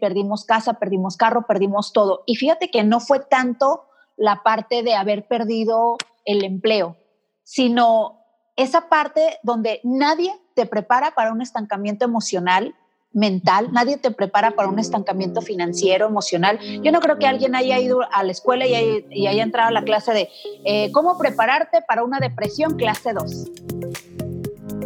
perdimos casa, perdimos carro, perdimos todo. Y fíjate que no fue tanto la parte de haber perdido el empleo, sino esa parte donde nadie te prepara para un estancamiento emocional, mental, nadie te prepara para un estancamiento financiero, emocional. Yo no creo que alguien haya ido a la escuela y haya, entrado a la clase de eh, cómo prepararte para una depresión clase 2.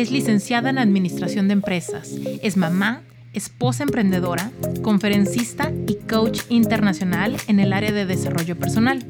Es licenciada en Administración de Empresas, es mamá, esposa emprendedora, conferencista y coach internacional en el área de desarrollo personal.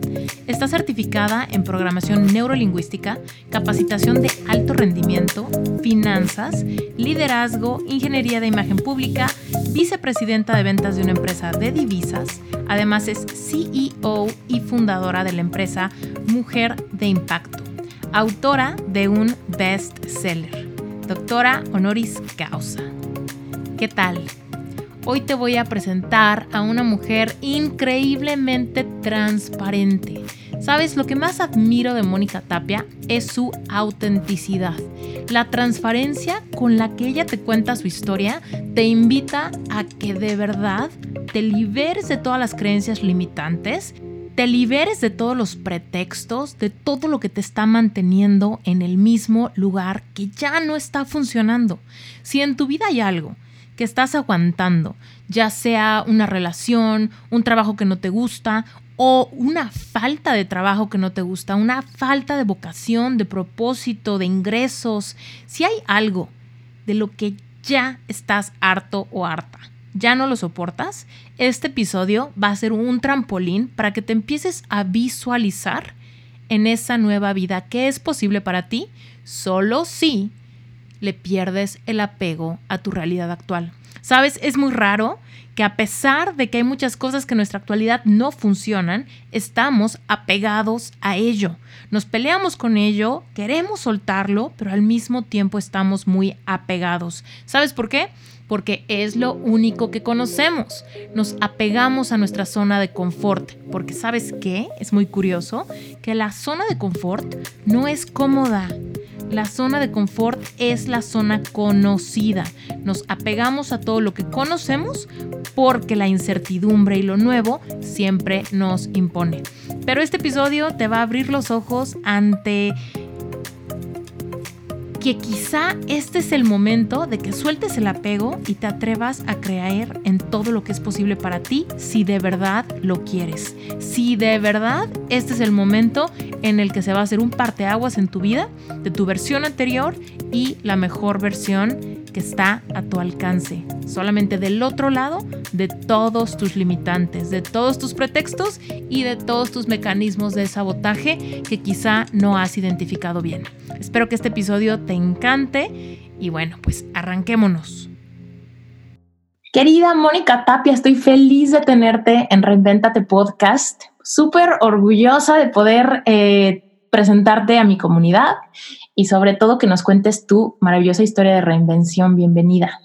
Está certificada en programación neurolingüística, capacitación de alto rendimiento, finanzas, liderazgo, ingeniería de imagen pública, vicepresidenta de ventas de una empresa de divisas. Además es CEO y fundadora de la empresa Mujer de Impacto autora de un bestseller, doctora honoris causa. ¿Qué tal? Hoy te voy a presentar a una mujer increíblemente transparente. ¿Sabes? Lo que más admiro de Mónica Tapia es su autenticidad. La transparencia con la que ella te cuenta su historia te invita a que de verdad te liberes de todas las creencias limitantes te liberes de todos los pretextos, de todo lo que te está manteniendo en el mismo lugar que ya no está funcionando. Si en tu vida hay algo que estás aguantando, ya sea una relación, un trabajo que no te gusta o una falta de trabajo que no te gusta, una falta de vocación, de propósito, de ingresos, si hay algo de lo que ya estás harto o harta, ya no lo soportas, este episodio va a ser un trampolín para que te empieces a visualizar en esa nueva vida que es posible para ti solo si le pierdes el apego a tu realidad actual. Sabes, es muy raro que a pesar de que hay muchas cosas que en nuestra actualidad no funcionan, estamos apegados a ello. Nos peleamos con ello, queremos soltarlo, pero al mismo tiempo estamos muy apegados. ¿Sabes por qué? Porque es lo único que conocemos. Nos apegamos a nuestra zona de confort, porque sabes qué, es muy curioso, que la zona de confort no es cómoda. La zona de confort es la zona conocida. Nos apegamos a todo lo que conocemos porque la incertidumbre y lo nuevo siempre nos impone. Pero este episodio te va a abrir los ojos ante que quizá este es el momento de que sueltes el apego y te atrevas a creer en todo lo que es posible para ti si de verdad lo quieres. Si de verdad este es el momento en el que se va a hacer un parteaguas en tu vida de tu versión anterior y la mejor versión que está a tu alcance, solamente del otro lado de todos tus limitantes, de todos tus pretextos y de todos tus mecanismos de sabotaje que quizá no has identificado bien. Espero que este episodio te encante y bueno, pues arranquémonos. Querida Mónica Tapia, estoy feliz de tenerte en Reinventate Podcast. Súper orgullosa de poder eh, presentarte a mi comunidad y sobre todo que nos cuentes tu maravillosa historia de reinvención. Bienvenida.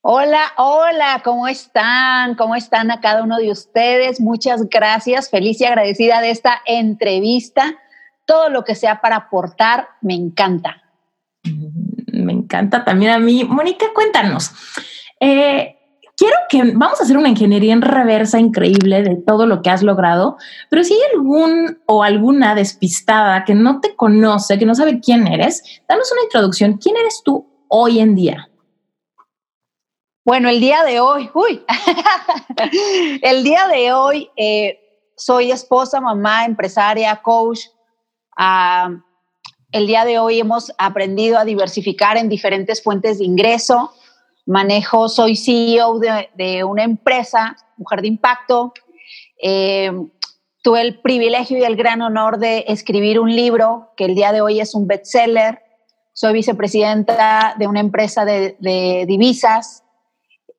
Hola, hola, ¿cómo están? ¿Cómo están a cada uno de ustedes? Muchas gracias, feliz y agradecida de esta entrevista. Todo lo que sea para aportar, me encanta. Mm, me encanta también a mí. Mónica, cuéntanos. Eh, quiero que vamos a hacer una ingeniería en reversa increíble de todo lo que has logrado, pero si hay algún o alguna despistada que no te conoce, que no sabe quién eres, danos una introducción. ¿Quién eres tú hoy en día? Bueno, el día de hoy, uy, el día de hoy eh, soy esposa, mamá, empresaria, coach. Ah, el día de hoy hemos aprendido a diversificar en diferentes fuentes de ingreso. Manejo, soy CEO de, una empresa, Mujer de Impacto. Eh, tuve el privilegio y el gran honor de escribir un libro que el día de hoy es un bestseller. Soy vicepresidenta de una empresa de, de divisas.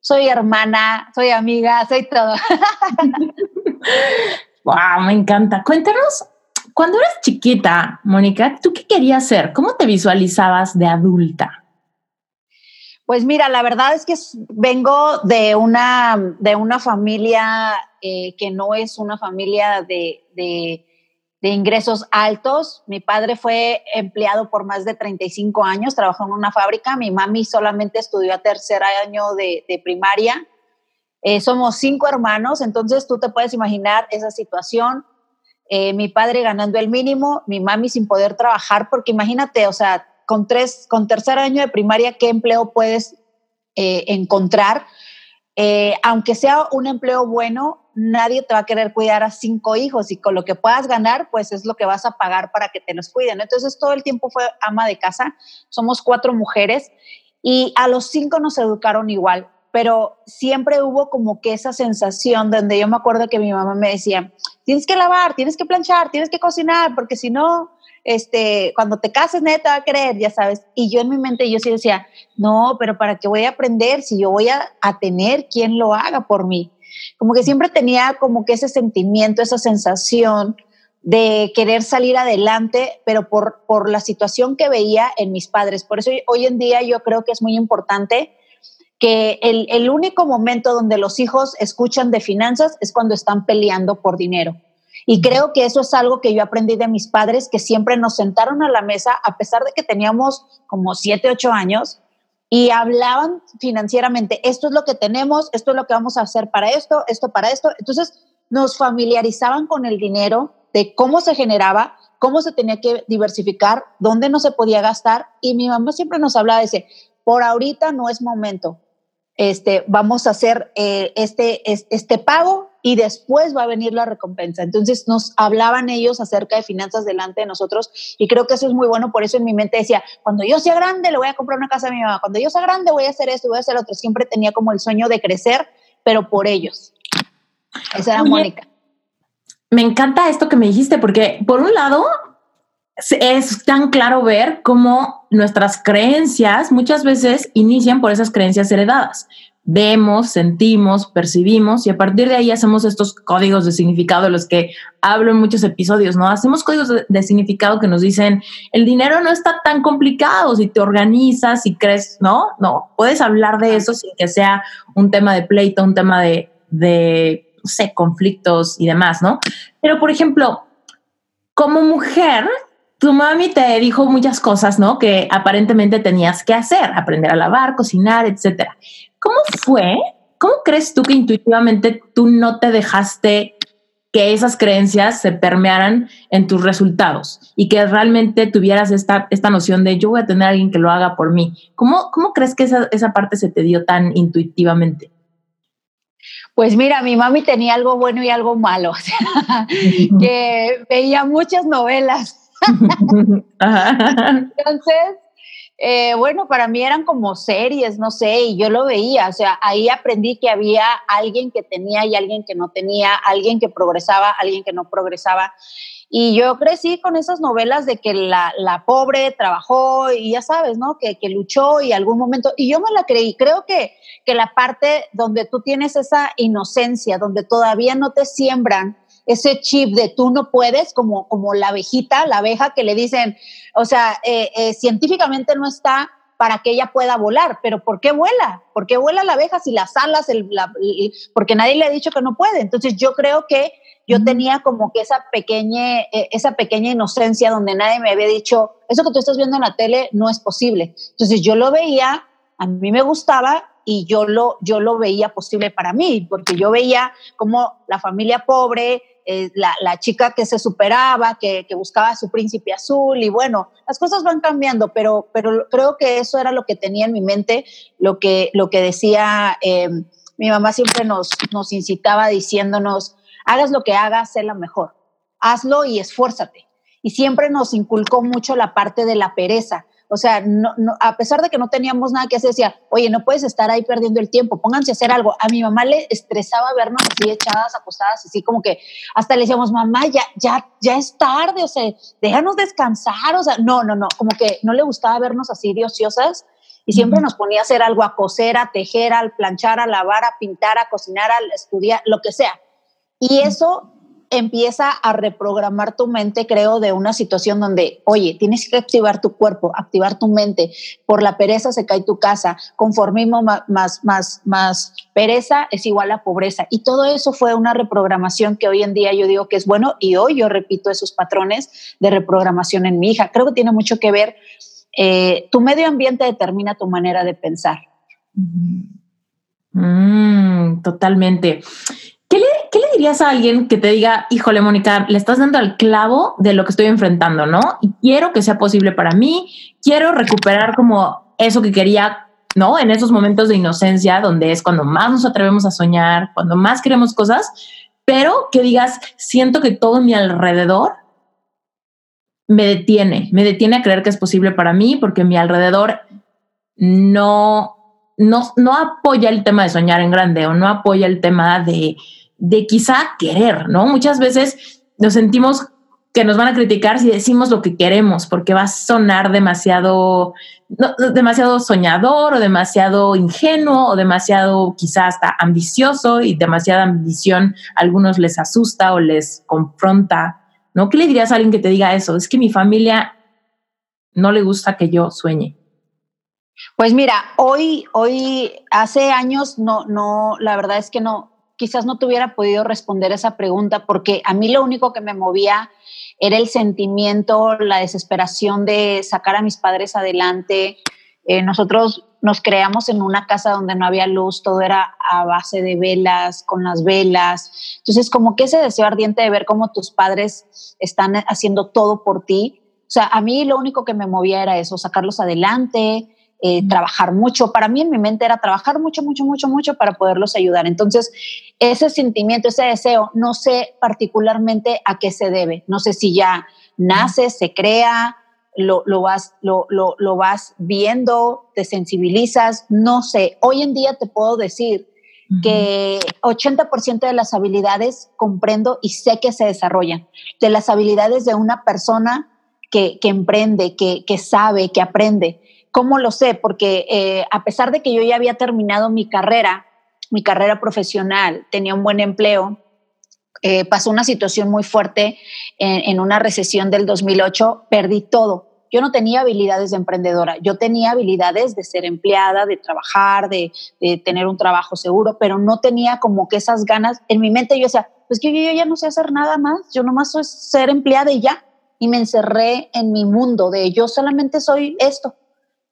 Soy hermana, soy amiga, soy todo. wow, me encanta. Cuéntanos cuando eras chiquita, Mónica, ¿tú qué querías ser? ¿Cómo te visualizabas de adulta? Pues mira, la verdad es que vengo de una, de una familia eh, que no es una familia de, de, ingresos altos. Mi padre fue empleado por más de 35 años, trabajó en una fábrica. Mi mami solamente estudió a tercer año de, primaria. Eh, somos cinco hermanos, entonces tú te puedes imaginar esa situación. Eh, mi padre ganando el mínimo, mi mami sin poder trabajar, porque imagínate, o sea, con, tres, con tercer año de primaria, ¿qué empleo puedes eh, encontrar? Eh, aunque sea un empleo bueno, nadie te va a querer cuidar a cinco hijos y con lo que puedas ganar, pues es lo que vas a pagar para que te los cuiden. Entonces todo el tiempo fue ama de casa, somos cuatro mujeres y a los cinco nos educaron igual, pero siempre hubo como que esa sensación donde yo me acuerdo que mi mamá me decía, tienes que lavar, tienes que planchar, tienes que cocinar, porque si no, este, cuando te cases, neta va a creer, ya sabes. Y yo en mi mente, yo sí decía, no, pero ¿para qué voy a aprender si yo voy a, a tener quien lo haga por mí? Como que siempre tenía como que ese sentimiento, esa sensación de querer salir adelante, pero por, por la situación que veía en mis padres. Por eso hoy en día yo creo que es muy importante que el, el, único momento donde los hijos escuchan de finanzas es cuando están peleando por dinero. Y creo que eso es algo que yo aprendí de mis padres, que siempre nos sentaron a la mesa, a pesar de que teníamos como siete, ocho años, y hablaban financieramente, esto es lo que tenemos, esto es lo que vamos a hacer para esto, esto para esto. Entonces nos familiarizaban con el dinero, de cómo se generaba, cómo se tenía que diversificar, dónde no se podía gastar. Y mi mamá siempre nos hablaba de ese, por ahorita no es momento, este, vamos a hacer eh, este, este pago y después va a venir la recompensa. Entonces nos hablaban ellos acerca de finanzas delante de nosotros y creo que eso es muy bueno. Por eso en mi mente decía, cuando yo sea grande le voy a comprar una casa a mi mamá, cuando yo sea grande voy a hacer esto, voy a hacer otro. Siempre tenía como el sueño de crecer, pero por ellos. Esa era Mónica. Me encanta esto que me dijiste porque por un lado es tan claro ver cómo nuestras creencias muchas veces inician por esas creencias heredadas. Vemos, sentimos, percibimos y a partir de ahí hacemos estos códigos de significado de los que hablo en muchos episodios, ¿no? Hacemos códigos de, significado que nos dicen, el dinero no está tan complicado si te organizas, y crees, ¿no? No, puedes hablar de eso sin que sea un tema de pleito, un tema de, de sé, conflictos y demás, ¿no? Pero, por ejemplo, como mujer, tu mami te dijo muchas cosas, ¿no? Que aparentemente tenías que hacer, aprender a lavar, cocinar, etcétera. ¿Cómo fue? ¿Cómo crees tú que intuitivamente tú no te dejaste que esas creencias se permearan en tus resultados y que realmente tuvieras esta, esta noción de yo voy a tener a alguien que lo haga por mí? ¿Cómo, cómo crees que esa, esa parte se te dio tan intuitivamente? Pues mira, mi mami tenía algo bueno y algo malo, o sea, que veía muchas novelas Entonces, eh, bueno, para mí eran como series, no sé, y yo lo veía, o sea, ahí aprendí que había alguien que tenía y alguien que no tenía, alguien que progresaba, alguien que no progresaba. Y yo crecí con esas novelas de que la, la pobre trabajó y ya sabes, ¿no? Que, que, luchó y algún momento, y yo me la creí. Creo que, que la parte donde tú tienes esa inocencia, donde todavía no te siembran ese chip de tú no puedes, como, como la abejita, la abeja que le dicen, o sea, eh, eh, científicamente no está para que ella pueda volar, pero ¿por qué vuela? ¿Por qué vuela la abeja si las alas, el, porque nadie le ha dicho que no puede? Entonces yo creo que yo tenía como que esa pequeña, eh, esa pequeña inocencia donde nadie me había dicho, eso que tú estás viendo en la tele no es posible. Entonces yo lo veía, a mí me gustaba y yo lo, yo lo veía posible para mí, porque yo veía como la familia pobre, eh, la, chica que se superaba, que, buscaba a su príncipe azul y bueno, las cosas van cambiando, pero, pero creo que eso era lo que tenía en mi mente, lo que, lo que decía, em, mi mamá siempre nos, nos incitaba diciéndonos, hagas lo que hagas, sé la mejor. Hazlo y esfuérzate. Y siempre nos inculcó mucho la parte de la pereza. O sea, no, a pesar de que no teníamos nada que hacer, decía, oye, no puedes estar ahí perdiendo el tiempo, pónganse a hacer algo. A mi mamá le estresaba vernos así echadas, acostadas, así como que hasta le decíamos, mamá, ya, ya, ya es tarde, o sea, déjanos descansar, o sea, no, no, no, como que no le gustaba vernos así de ociosas y siempre nos ponía a hacer algo, a coser, a tejer, a planchar, a lavar, a pintar, a cocinar, a estudiar, lo que sea. Y eso empieza a reprogramar tu mente, creo, de una situación donde, oye, tienes que activar tu cuerpo, activar tu mente. Por la pereza se cae tu casa. Conformismo más, más, más, pereza es igual a pobreza. Y todo eso fue una reprogramación que hoy en día yo digo que es bueno y hoy yo repito esos patrones de reprogramación en mi hija. Creo que tiene mucho que ver. Eh, tu medio ambiente determina tu manera de pensar. Mm, totalmente. ¿Qué le, dirías a alguien que te diga, híjole, Mónica, le estás dando al clavo de lo que estoy enfrentando, ¿no? Y quiero que sea posible para mí, quiero recuperar como eso que quería, ¿no? En esos momentos de inocencia, donde es cuando más nos atrevemos a soñar, cuando más queremos cosas, pero que digas, siento que todo mi alrededor me detiene, me detiene a creer que es posible para mí, porque mi alrededor no, no, no apoya el tema de soñar en grande o no apoya el tema de de quizá querer, ¿no? Muchas veces nos sentimos que nos van a criticar si decimos lo que queremos, porque va a sonar demasiado, demasiado soñador o demasiado ingenuo o demasiado quizá hasta ambicioso y demasiada ambición a algunos les asusta o les confronta, ¿no? ¿Qué le dirías a alguien que te diga eso? Es que mi familia no le gusta que yo sueñe. Pues mira, hoy, hoy, hace años, no, no, la verdad es que no, quizás no te hubiera podido responder esa pregunta porque a mí lo único que me movía era el sentimiento, la desesperación de sacar a mis padres adelante. Eh, nosotros nos creamos en una casa donde no había luz, todo era a base de velas, con las velas. Entonces, como que ese deseo ardiente de ver cómo tus padres están haciendo todo por ti. O sea, a mí lo único que me movía era eso, sacarlos adelante, eh, trabajar mucho. Para mí en mi mente era trabajar mucho, mucho, mucho, mucho para poderlos ayudar. Entonces, ese sentimiento, ese deseo, no sé particularmente a qué se debe. No sé si ya nace, se crea, lo, lo, vas, lo, lo, lo vas viendo, te sensibilizas, no sé. Hoy en día te puedo decir que 80% de las habilidades comprendo y sé que se desarrollan. De las habilidades de una persona que, que emprende, que, que sabe, que aprende. ¿Cómo lo sé? Porque eh, a pesar de que yo ya había terminado mi carrera, mi carrera profesional, tenía un buen empleo, eh, pasó una situación muy fuerte en, una recesión del 2008, perdí todo. Yo no tenía habilidades de emprendedora, yo tenía habilidades de ser empleada, de trabajar, de, tener un trabajo seguro, pero no tenía como que esas ganas. En mi mente yo decía, pues que yo ya no sé hacer nada más, yo nomás soy ser empleada y ya. Y me encerré en mi mundo de yo solamente soy esto.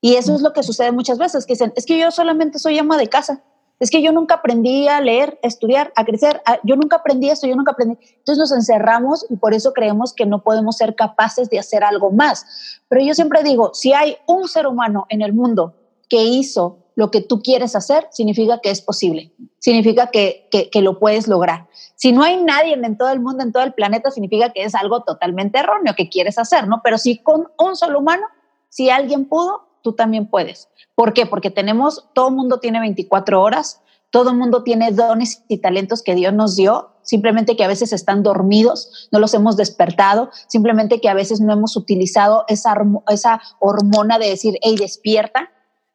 Y eso es lo que sucede muchas veces, que dicen, es que yo solamente soy ama de casa, es que yo nunca aprendí a leer, a estudiar, a crecer, yo nunca aprendí esto, yo nunca aprendí. Entonces nos encerramos y por eso creemos que no podemos ser capaces de hacer algo más. Pero yo siempre digo, si hay un ser humano en el mundo que hizo lo que tú quieres hacer, significa que es posible, significa que, que, que lo puedes lograr. Si no hay nadie en todo el mundo, en todo el planeta, significa que es algo totalmente erróneo que quieres hacer, ¿no? Pero si con un solo humano, si alguien pudo, tú también puedes. ¿Por qué? Porque tenemos, todo el mundo tiene 24 horas, todo el mundo tiene dones y talentos que Dios nos dio, simplemente que a veces están dormidos, no los hemos despertado, simplemente que a veces no hemos utilizado esa, esa hormona de decir, hey, despierta.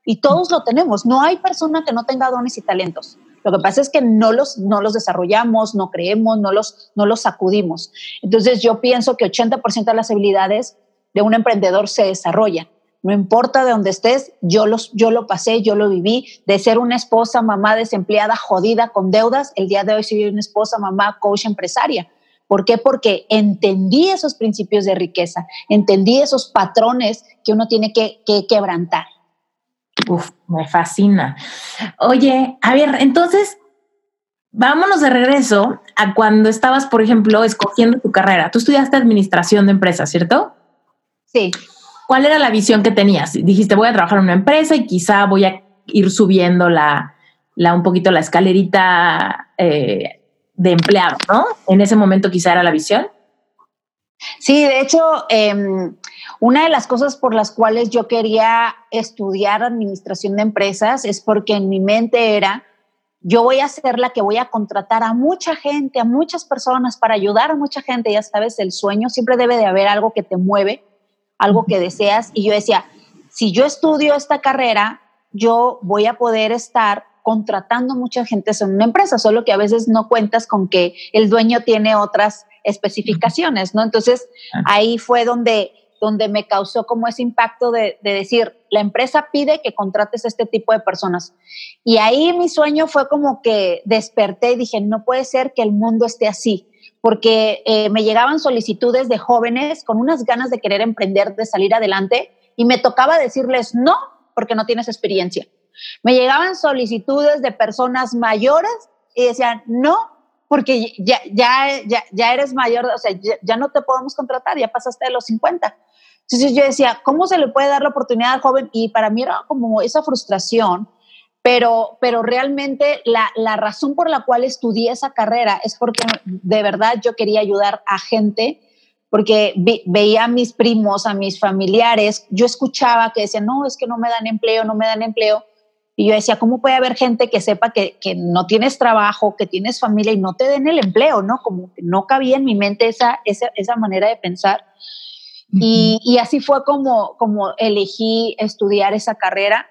Y todos lo tenemos, no hay persona que no tenga dones y talentos. Lo que pasa es que no los, no los desarrollamos, no creemos, no los, no los sacudimos. Entonces yo pienso que 80% de las habilidades de un emprendedor se desarrollan no importa de dónde estés, yo, los, yo lo pasé, yo lo viví, de ser una esposa, mamá desempleada, jodida, con deudas, el día de hoy soy una esposa, mamá, coach empresaria. ¿Por qué? Porque entendí esos principios de riqueza, entendí esos patrones que uno tiene que, que quebrantar. Uf, me fascina. Oye, a ver, entonces, vámonos de regreso a cuando estabas, por ejemplo, escogiendo tu carrera. Tú estudiaste administración de empresas, ¿cierto? Sí. ¿Cuál era la visión que tenías? Dijiste, voy a trabajar en una empresa y quizá voy a ir subiendo la, la un poquito la escalerita eh, de empleado, ¿no? En ese momento quizá era la visión. Sí, de hecho, em, una de las cosas por las cuales yo quería estudiar administración de empresas es porque en mi mente era, yo voy a ser la que voy a contratar a mucha gente, a muchas personas para ayudar a mucha gente. Ya sabes, el sueño siempre debe de haber algo que te mueve, algo que deseas. Y yo decía, si yo estudio esta carrera, yo voy a poder estar contratando mucha gente en una empresa, solo que a veces no cuentas con que el dueño tiene otras especificaciones, ¿no? Entonces, ahí fue donde, donde me causó como ese impacto de, de, decir, la empresa pide que contrates este tipo de personas. Y ahí mi sueño fue como que desperté y dije, no puede ser que el mundo esté así, porque eh, me llegaban solicitudes de jóvenes con unas ganas de querer emprender, de salir adelante, y me tocaba decirles no, porque no tienes experiencia. Me llegaban solicitudes de personas mayores y decían, no, porque ya, ya, ya, ya eres mayor, o sea, ya, no te podemos contratar, ya pasaste de los 50. Entonces yo decía, ¿cómo se le puede dar la oportunidad al joven? Y para mí era como esa frustración, pero, pero realmente la, la razón por la cual estudié esa carrera es porque de verdad yo quería ayudar a gente porque veía a mis primos, a mis familiares, yo escuchaba que decían, no, es que no me dan empleo, no me dan empleo. Y yo decía, ¿cómo puede haber gente que sepa que, que, no tienes trabajo, que tienes familia y no te den el empleo, ¿no? Como que no cabía en mi mente esa, esa, esa manera de pensar. y, y, así fue como, como elegí estudiar esa carrera.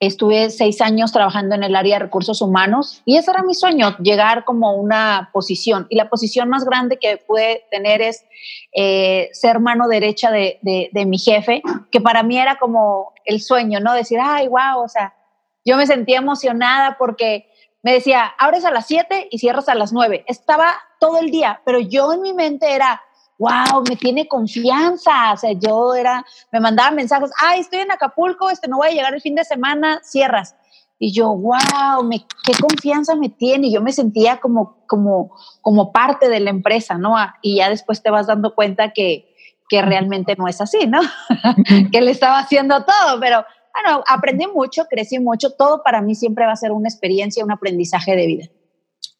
Estuve seis años trabajando en el área de recursos humanos y ese era mi sueño, llegar como una posición. Y la posición más grande que pude tener es eh, ser mano derecha de, de, mi jefe, que para mí era como el sueño, ¿no? Decir, ay, wow, o sea, yo me sentía emocionada porque me decía, abres a las 7 y cierras a las 9. Estaba todo el día, pero yo en mi mente era, wow, me tiene confianza. O sea, yo era, me mandaba mensajes, ay, estoy en Acapulco, este, no voy a llegar el fin de semana, cierras. Y yo, wow, me, qué confianza me tiene. Y yo me sentía como, como, como parte de la empresa, ¿no? Y ya después te vas dando cuenta que, que realmente no es así, ¿no? que le estaba haciendo todo, pero bueno, aprendí mucho, crecí mucho. Todo para mí siempre va a ser una experiencia, un aprendizaje de vida.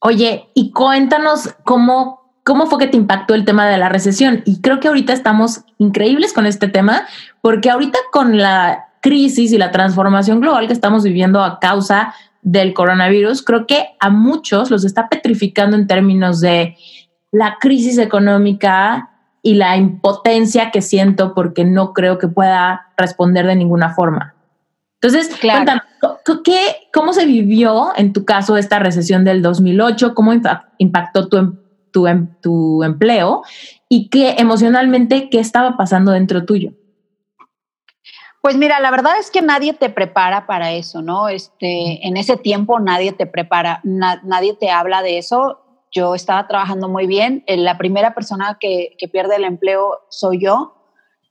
Oye, y cuéntanos cómo ¿Cómo fue que te impactó el tema de la recesión? Y creo que ahorita estamos increíbles con este tema, porque ahorita con la crisis y la transformación global que estamos viviendo a causa del coronavirus, creo que a muchos los está petrificando en términos de la crisis económica y la impotencia que siento porque no creo que pueda responder de ninguna forma. Entonces, cuéntanos, ¿cómo se vivió en tu caso esta recesión del 2008? ¿Cómo impactó tu, empresa? Tu, em, tu empleo y qué emocionalmente, qué estaba pasando dentro tuyo. Pues mira, la verdad es que nadie te prepara para eso, ¿no? Este, en ese tiempo nadie te prepara, nadie te habla de eso. Yo estaba trabajando muy bien. Eh, la primera persona que, que pierde el empleo soy yo.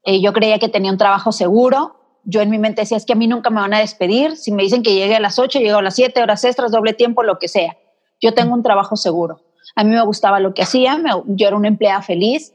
Eh, yo creía que tenía un trabajo seguro. Yo en mi mente decía, es que a mí nunca me van a despedir. Si me dicen que llegue a las 8, llego a las 7, horas extras, doble tiempo, lo que sea. Yo tengo un trabajo seguro. A mí me gustaba lo que hacía, yo era una empleada feliz.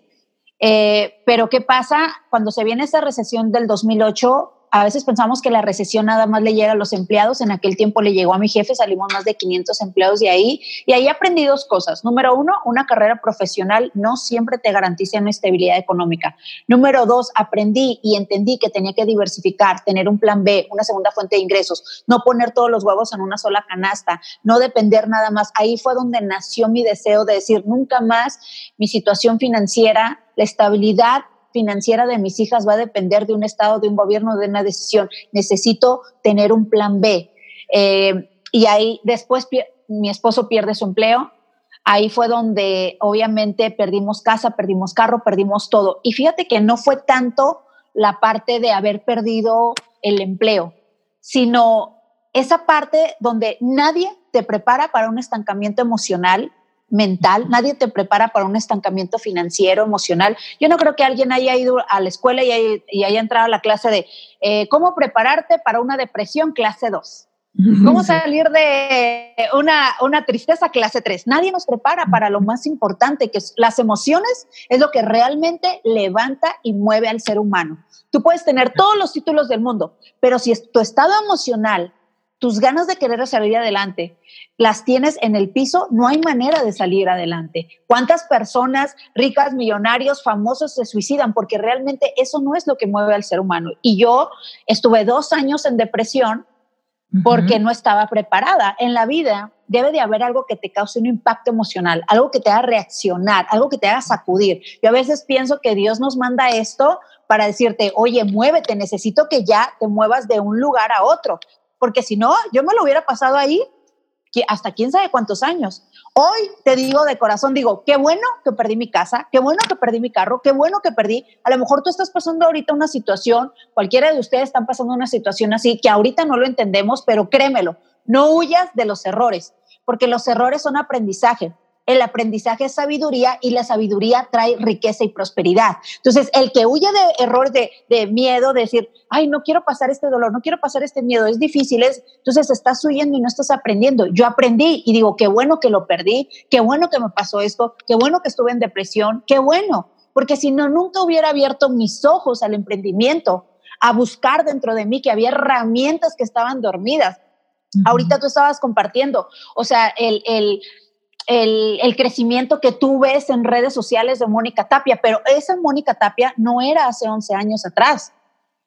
Eh, pero ¿qué pasa cuando se viene esa recesión del 2008? A veces pensamos que la recesión nada más le llega a los empleados. En aquel tiempo le llegó a mi jefe, salimos más de 500 empleados de ahí. Y ahí aprendí dos cosas. Número uno, una carrera profesional no siempre te garantiza una estabilidad económica. Número dos, aprendí y entendí que tenía que diversificar, tener un plan B, una segunda fuente de ingresos, no poner todos los huevos en una sola canasta, no depender nada más. Ahí fue donde nació mi deseo de decir, nunca más mi situación financiera, la estabilidad financiera de mis hijas va a depender de un Estado, de un gobierno, de una decisión. Necesito tener un plan B. Eh, y ahí después mi esposo pierde su empleo. Ahí fue donde obviamente perdimos casa, perdimos carro, perdimos todo. Y fíjate que no fue tanto la parte de haber perdido el empleo, sino esa parte donde nadie te prepara para un estancamiento emocional, mental, nadie te prepara para un estancamiento financiero, emocional. Yo no creo que alguien haya ido a la escuela y haya, entrado a la clase de eh, cómo prepararte para una depresión clase 2. ¿Cómo salir de una, una tristeza clase 3? Nadie nos prepara para lo más importante, que es las emociones, es lo que realmente levanta y mueve al ser humano. Tú puedes tener todos los títulos del mundo, pero si tu estado emocional tus ganas de querer salir adelante las tienes en el piso, no hay manera de salir adelante. ¿Cuántas personas ricas, millonarios, famosos se suicidan? Porque realmente eso no es lo que mueve al ser humano. Y yo estuve dos años en depresión porque no estaba preparada. En la vida debe de haber algo que te cause un impacto emocional, algo que te haga reaccionar, algo que te haga sacudir. Yo a veces pienso que Dios nos manda esto para decirte, oye, muévete, necesito que ya te muevas de un lugar a otro, porque si no, yo me lo hubiera pasado ahí hasta quién sabe cuántos años. Hoy te digo de corazón, digo, qué bueno que perdí mi casa, qué bueno que perdí mi carro, qué bueno que perdí. A lo mejor tú estás pasando ahorita una situación, cualquiera de ustedes están pasando una situación así, que ahorita no lo entendemos, pero créemelo, no huyas de los errores, porque los errores son aprendizaje el aprendizaje es sabiduría y la sabiduría trae riqueza y prosperidad. Entonces, el que huye de errores, de, miedo, de decir, ay, no quiero pasar este dolor, no quiero pasar este miedo, es difícil, es, entonces estás huyendo y no estás aprendiendo. Yo aprendí y digo, qué bueno que lo perdí, qué bueno que me pasó esto, qué bueno que estuve en depresión, qué bueno, porque si no, nunca hubiera abierto mis ojos al emprendimiento, a buscar dentro de mí que había herramientas que estaban dormidas. Ahorita tú estabas compartiendo, o sea, el, el el, crecimiento que tú ves en redes sociales de Mónica Tapia, pero esa Mónica Tapia no era hace 11 años atrás.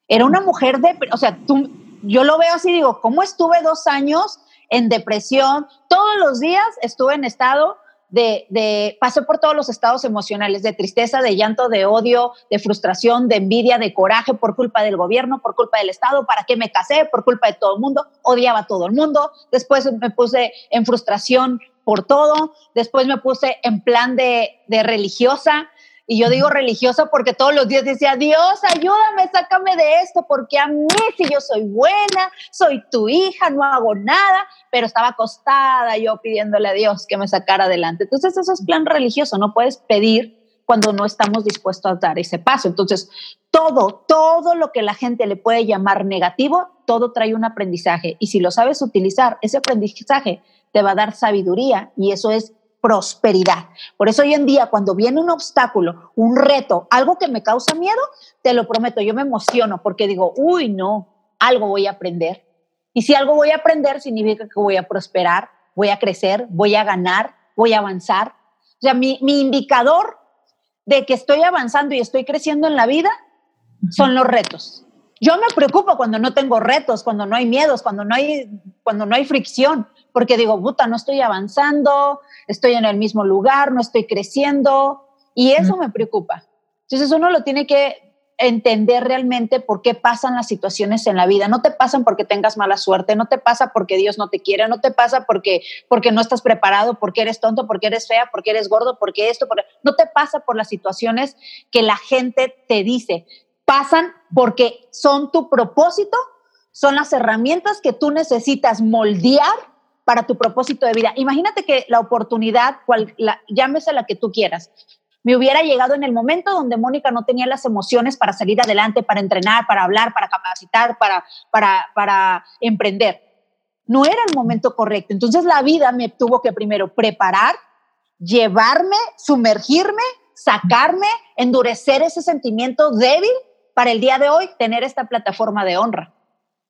Era una mujer de, o sea, tú, yo lo veo así, digo, ¿cómo estuve dos años en depresión? Todos los días estuve en estado de, de, pasé por todos los estados emocionales, de tristeza, de llanto, de odio, de frustración, de envidia, de coraje por culpa del gobierno, por culpa del Estado, para qué me casé, por culpa de todo el mundo, odiaba a todo el mundo, después me puse en frustración por todo. Después me puse en plan de, religiosa. Y yo digo religiosa porque todos los días decía, Dios, ayúdame, sácame de esto, porque a mí si yo soy buena, soy tu hija, no hago nada, pero estaba acostada yo pidiéndole a Dios que me sacara adelante. Entonces eso es plan religioso, no puedes pedir cuando no estamos dispuestos a dar ese paso. Entonces, todo, todo lo que la gente le puede llamar negativo, todo trae un aprendizaje. Y si lo sabes utilizar, ese aprendizaje te va a dar sabiduría y eso es prosperidad. Por eso hoy en día, cuando viene un obstáculo, un reto, algo que me causa miedo, te lo prometo, yo me emociono porque digo, uy, no, algo voy a aprender. Y si algo voy a aprender, significa que voy a prosperar, voy a crecer, voy a ganar, voy a avanzar. O sea, mi, mi indicador de que estoy avanzando y estoy creciendo en la vida son los retos. Yo me preocupo cuando no tengo retos, cuando no hay miedos, cuando no hay, cuando no hay fricción, porque digo, puta, no estoy avanzando, estoy en el mismo lugar, no estoy creciendo, y eso me preocupa. Entonces uno lo tiene que entender realmente por qué pasan las situaciones en la vida. No te pasan porque tengas mala suerte, no te pasa porque Dios no te quiere, no te pasa porque, porque no estás preparado, porque eres tonto, porque eres fea, porque eres gordo, porque esto, no te pasa por las situaciones que la gente te dice pasan porque son tu propósito, son las herramientas que tú necesitas moldear para tu propósito de vida. Imagínate que la oportunidad, cual, llámese la que tú quieras, me hubiera llegado en el momento donde Mónica no tenía las emociones para salir adelante, para entrenar, para hablar, para capacitar, para, para, para emprender. No era el momento correcto. Entonces la vida me tuvo que primero preparar, llevarme, sumergirme, sacarme, endurecer ese sentimiento débil para el día de hoy tener esta plataforma de honra.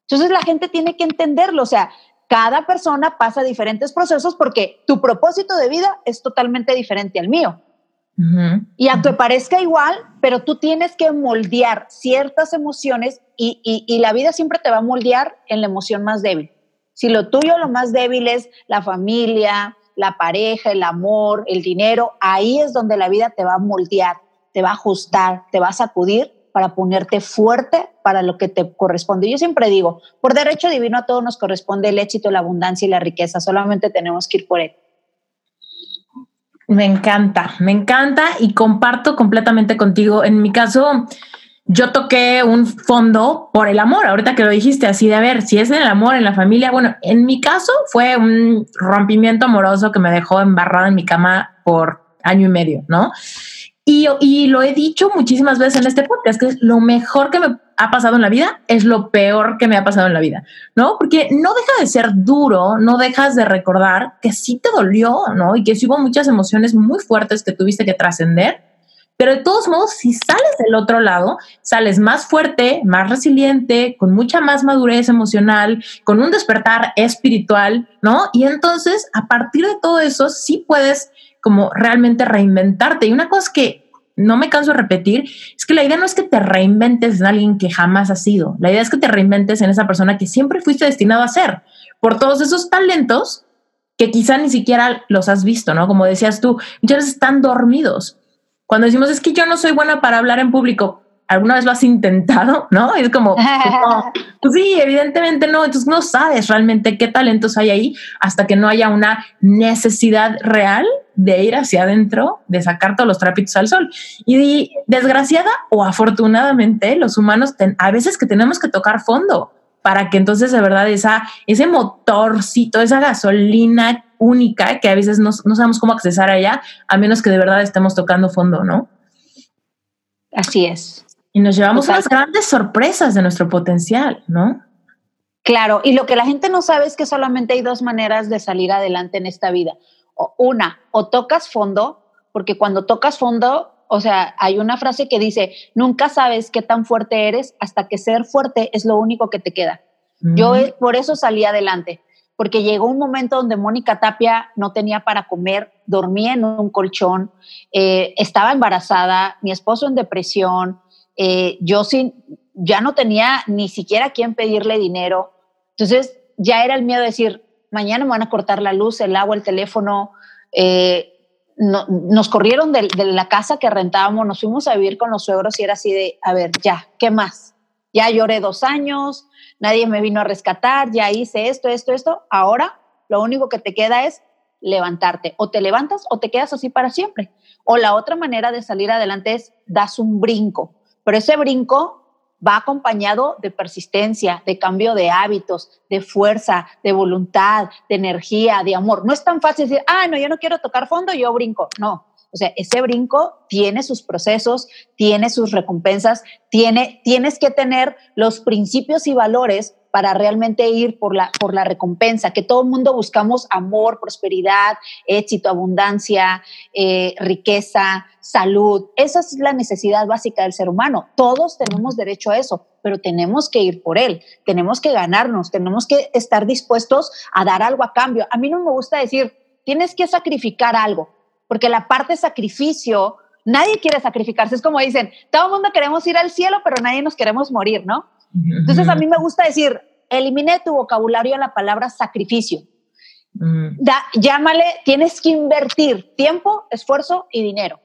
Entonces la gente tiene que entenderlo, o sea, cada persona pasa diferentes procesos porque tu propósito de vida es totalmente diferente al mío. Y aunque parezca igual, pero tú tienes que moldear ciertas emociones y, y, la vida siempre te va a moldear en la emoción más débil. Si lo tuyo, lo más débil es la familia, la pareja, el amor, el dinero, ahí es donde la vida te va a moldear, te va a ajustar, te va a sacudir para ponerte fuerte para lo que te corresponde. Yo siempre digo, por derecho divino a todos nos corresponde el éxito, la abundancia y la riqueza, solamente tenemos que ir por él. Me encanta, me encanta y comparto completamente contigo. En mi caso, yo toqué un fondo por el amor, ahorita que lo dijiste así de a ver, si es el amor en la familia, bueno, en mi caso fue un rompimiento amoroso que me dejó embarrada en mi cama por año y medio, ¿no? Y, lo he dicho muchísimas veces en este podcast, que es lo mejor que me ha pasado en la vida es lo peor que me ha pasado en la vida, ¿no? Porque no deja de ser duro, no dejas de recordar que sí te dolió, ¿no? Y que sí hubo muchas emociones muy fuertes que tuviste que trascender, Pero de todos modos, si sales del otro lado, sales más fuerte, más resiliente, con mucha más madurez emocional, con un despertar espiritual, ¿no? Y entonces, a partir de todo eso, sí puedes como realmente reinventarte. Y una cosa que no me canso de repetir es que la idea no es que te reinventes en alguien que jamás has sido. La idea es que te reinventes en esa persona que siempre fuiste destinado a ser, por todos esos talentos que quizá ni siquiera los has visto, ¿no? Como decías tú, muchas están dormidos cuando decimos es que yo no soy buena para hablar en público, ¿alguna vez lo has intentado? ¿No? Es como, pues sí, evidentemente no, entonces no sabes realmente qué talentos hay ahí hasta que no haya una necesidad real de ir hacia adentro, de sacar todos los trapitos al sol. Y desgraciada o afortunadamente, los humanos a veces que tenemos que tocar fondo para que entonces de verdad esa, ese motorcito, esa gasolina única que a veces no, sabemos cómo accesar a ella, a menos que de verdad estemos tocando fondo, ¿no? Así es. Y nos llevamos a las grandes sorpresas de nuestro potencial, ¿no? Claro, y lo que la gente no sabe es que solamente hay dos maneras de salir adelante en esta vida. una, o tocas fondo, porque cuando tocas fondo, o sea, hay una frase que dice, nunca sabes qué tan fuerte eres hasta que ser fuerte es lo único que te queda. Yo mm. por eso salí adelante, porque llegó un momento donde Mónica Tapia no tenía para comer, dormía en un colchón, eh, estaba embarazada, mi esposo en depresión, eh, yo sin, ya no tenía ni siquiera a quién pedirle dinero. Entonces ya era el miedo de decir, mañana me van a cortar la luz, el agua, el teléfono. Eh, nos corrieron de, de, la casa que rentábamos, nos fuimos a vivir con los suegros y era así de, a ver, ya, ¿qué más? Ya lloré dos años, nadie me vino a rescatar, ya hice esto, esto, esto. Ahora lo único que te queda es levantarte. O te levantas o te quedas así para siempre. O la otra manera de salir adelante es das un brinco. Pero ese brinco va acompañado de persistencia, de cambio de hábitos, de fuerza, de voluntad, de energía, de amor. No es tan fácil decir, ah, no, yo no quiero tocar fondo, yo brinco. No, o sea, ese brinco tiene sus procesos, tiene sus recompensas, tiene, tienes que tener los principios y valores para realmente ir por la, por la recompensa, que todo el mundo buscamos amor, prosperidad, éxito, abundancia, eh, riqueza, salud. Esa es la necesidad básica del ser humano. Todos tenemos derecho a eso, pero tenemos que ir por él, tenemos que ganarnos, tenemos que estar dispuestos a dar algo a cambio. A mí no me gusta decir, tienes que sacrificar algo porque la parte sacrificio, nadie quiere sacrificarse. Es como dicen, todo el mundo queremos ir al cielo, pero nadie nos queremos morir, ¿no? Entonces a mí me gusta decir, elimine tu vocabulario la palabra sacrificio. llámale, tienes que invertir tiempo, esfuerzo y dinero.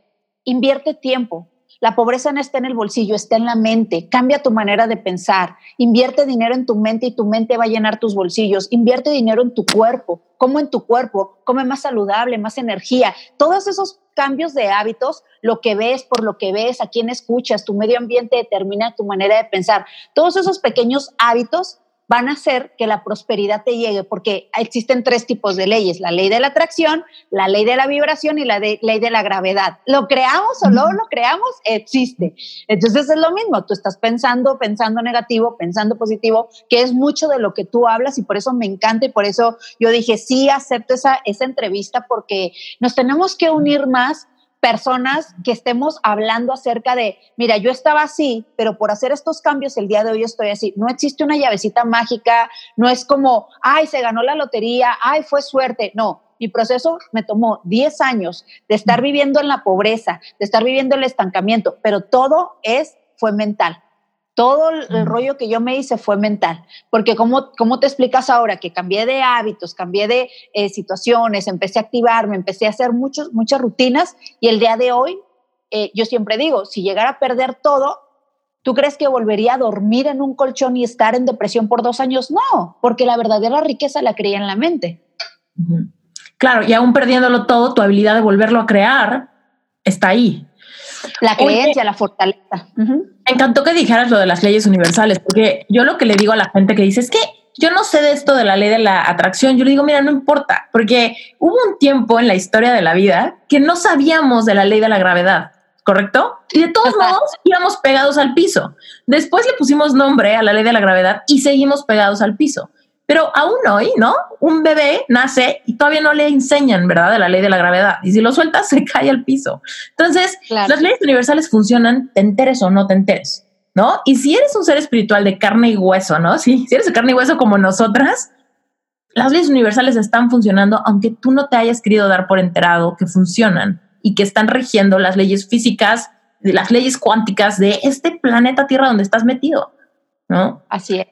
Invierte tiempo, la pobreza no está en el bolsillo, está en la mente. Cambia tu manera de pensar. Invierte dinero en tu mente y tu mente va a llenar tus bolsillos. Invierte dinero en tu cuerpo. Como en tu cuerpo, come más saludable, más energía. Todos esos cambios de hábitos, lo que ves, por lo que ves, a quién escuchas, tu medio ambiente determina tu manera de pensar. Todos esos pequeños hábitos van a hacer que la prosperidad te llegue, porque existen tres tipos de leyes, la ley de la atracción, la ley de la vibración y la ley de la gravedad. Lo creamos o no lo creamos, existe. Entonces es lo mismo, tú estás pensando, pensando negativo, pensando positivo, que es mucho de lo que tú hablas y por eso me encanta y por eso yo dije, sí, acepto esa, esa entrevista porque nos tenemos que unir más personas que estemos hablando acerca de, mira, yo estaba así, pero por hacer estos cambios el día de hoy estoy así. No existe una llavecita mágica, no es como, ay, se ganó la lotería, ay, fue suerte. No, mi proceso me tomó 10 años de estar viviendo en la pobreza, de estar viviendo el estancamiento, pero todo es, fue mental. Todo el, rollo que yo me hice fue mental, porque ¿cómo, cómo te explicas ahora que cambié de hábitos, cambié de eh, situaciones, empecé a activarme, empecé a hacer muchos, muchas rutinas y el día de hoy, eh, yo siempre digo, si llegara a perder todo, ¿tú crees que volvería a dormir en un colchón y estar en depresión por dos años? No, porque la verdadera riqueza la creía en la mente. Claro, y aún perdiéndolo todo, tu habilidad de volverlo a crear está ahí. La creencia, la fortaleza. Me encantó que dijeras lo de las leyes universales, porque yo lo que le digo a la gente que dice es que yo no sé de esto de la ley de la atracción. Yo le digo, mira, no importa, porque hubo un tiempo en la historia de la vida que no sabíamos de la ley de la gravedad, ¿correcto? Y de todos modos íbamos pegados al piso. Después le pusimos nombre a la ley de la gravedad y seguimos pegados al piso. Pero aún hoy, ¿no? Un bebé nace y todavía no le enseñan, ¿verdad?, de la ley de la gravedad. Y si lo sueltas, se cae al piso. Entonces, las leyes universales funcionan, te enteres o no te enteres, ¿no? Y si eres un ser espiritual de carne y hueso, ¿no? Si, si eres de carne y hueso como nosotras, las leyes universales están funcionando aunque tú no te hayas querido dar por enterado que funcionan y que están regiendo las leyes físicas, las leyes cuánticas de este planeta Tierra donde estás metido, ¿no? Así es.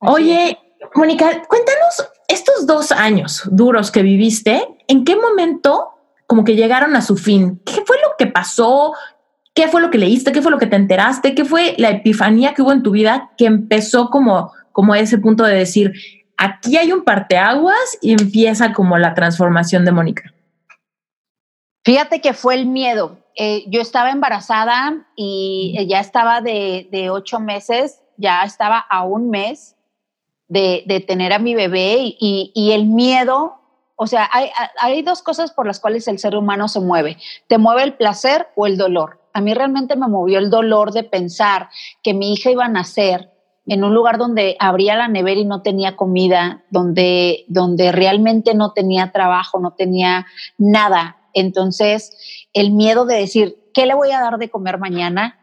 Oye, Mónica, cuéntanos estos dos años duros que viviste, ¿en qué momento como que llegaron a su fin? ¿Qué fue lo que pasó? ¿Qué fue lo que leíste? ¿Qué fue lo que te enteraste? ¿Qué fue la epifanía que hubo en tu vida que empezó como, como ese punto de decir, aquí hay un parteaguas y empieza como la transformación de Mónica? Fíjate que fue el miedo. Eh, yo estaba embarazada y ya estaba de, de ocho meses, ya estaba a un mes de, tener a mi bebé y, el miedo, o sea, hay, hay, dos cosas por las cuales el ser humano se mueve. Te mueve el placer o el dolor. A mí realmente me movió el dolor de pensar que mi hija iba a nacer en un lugar donde abría la nevera y no tenía comida, donde, donde realmente no tenía trabajo, no tenía nada. Entonces, el miedo de decir, ¿qué le voy a dar de comer mañana?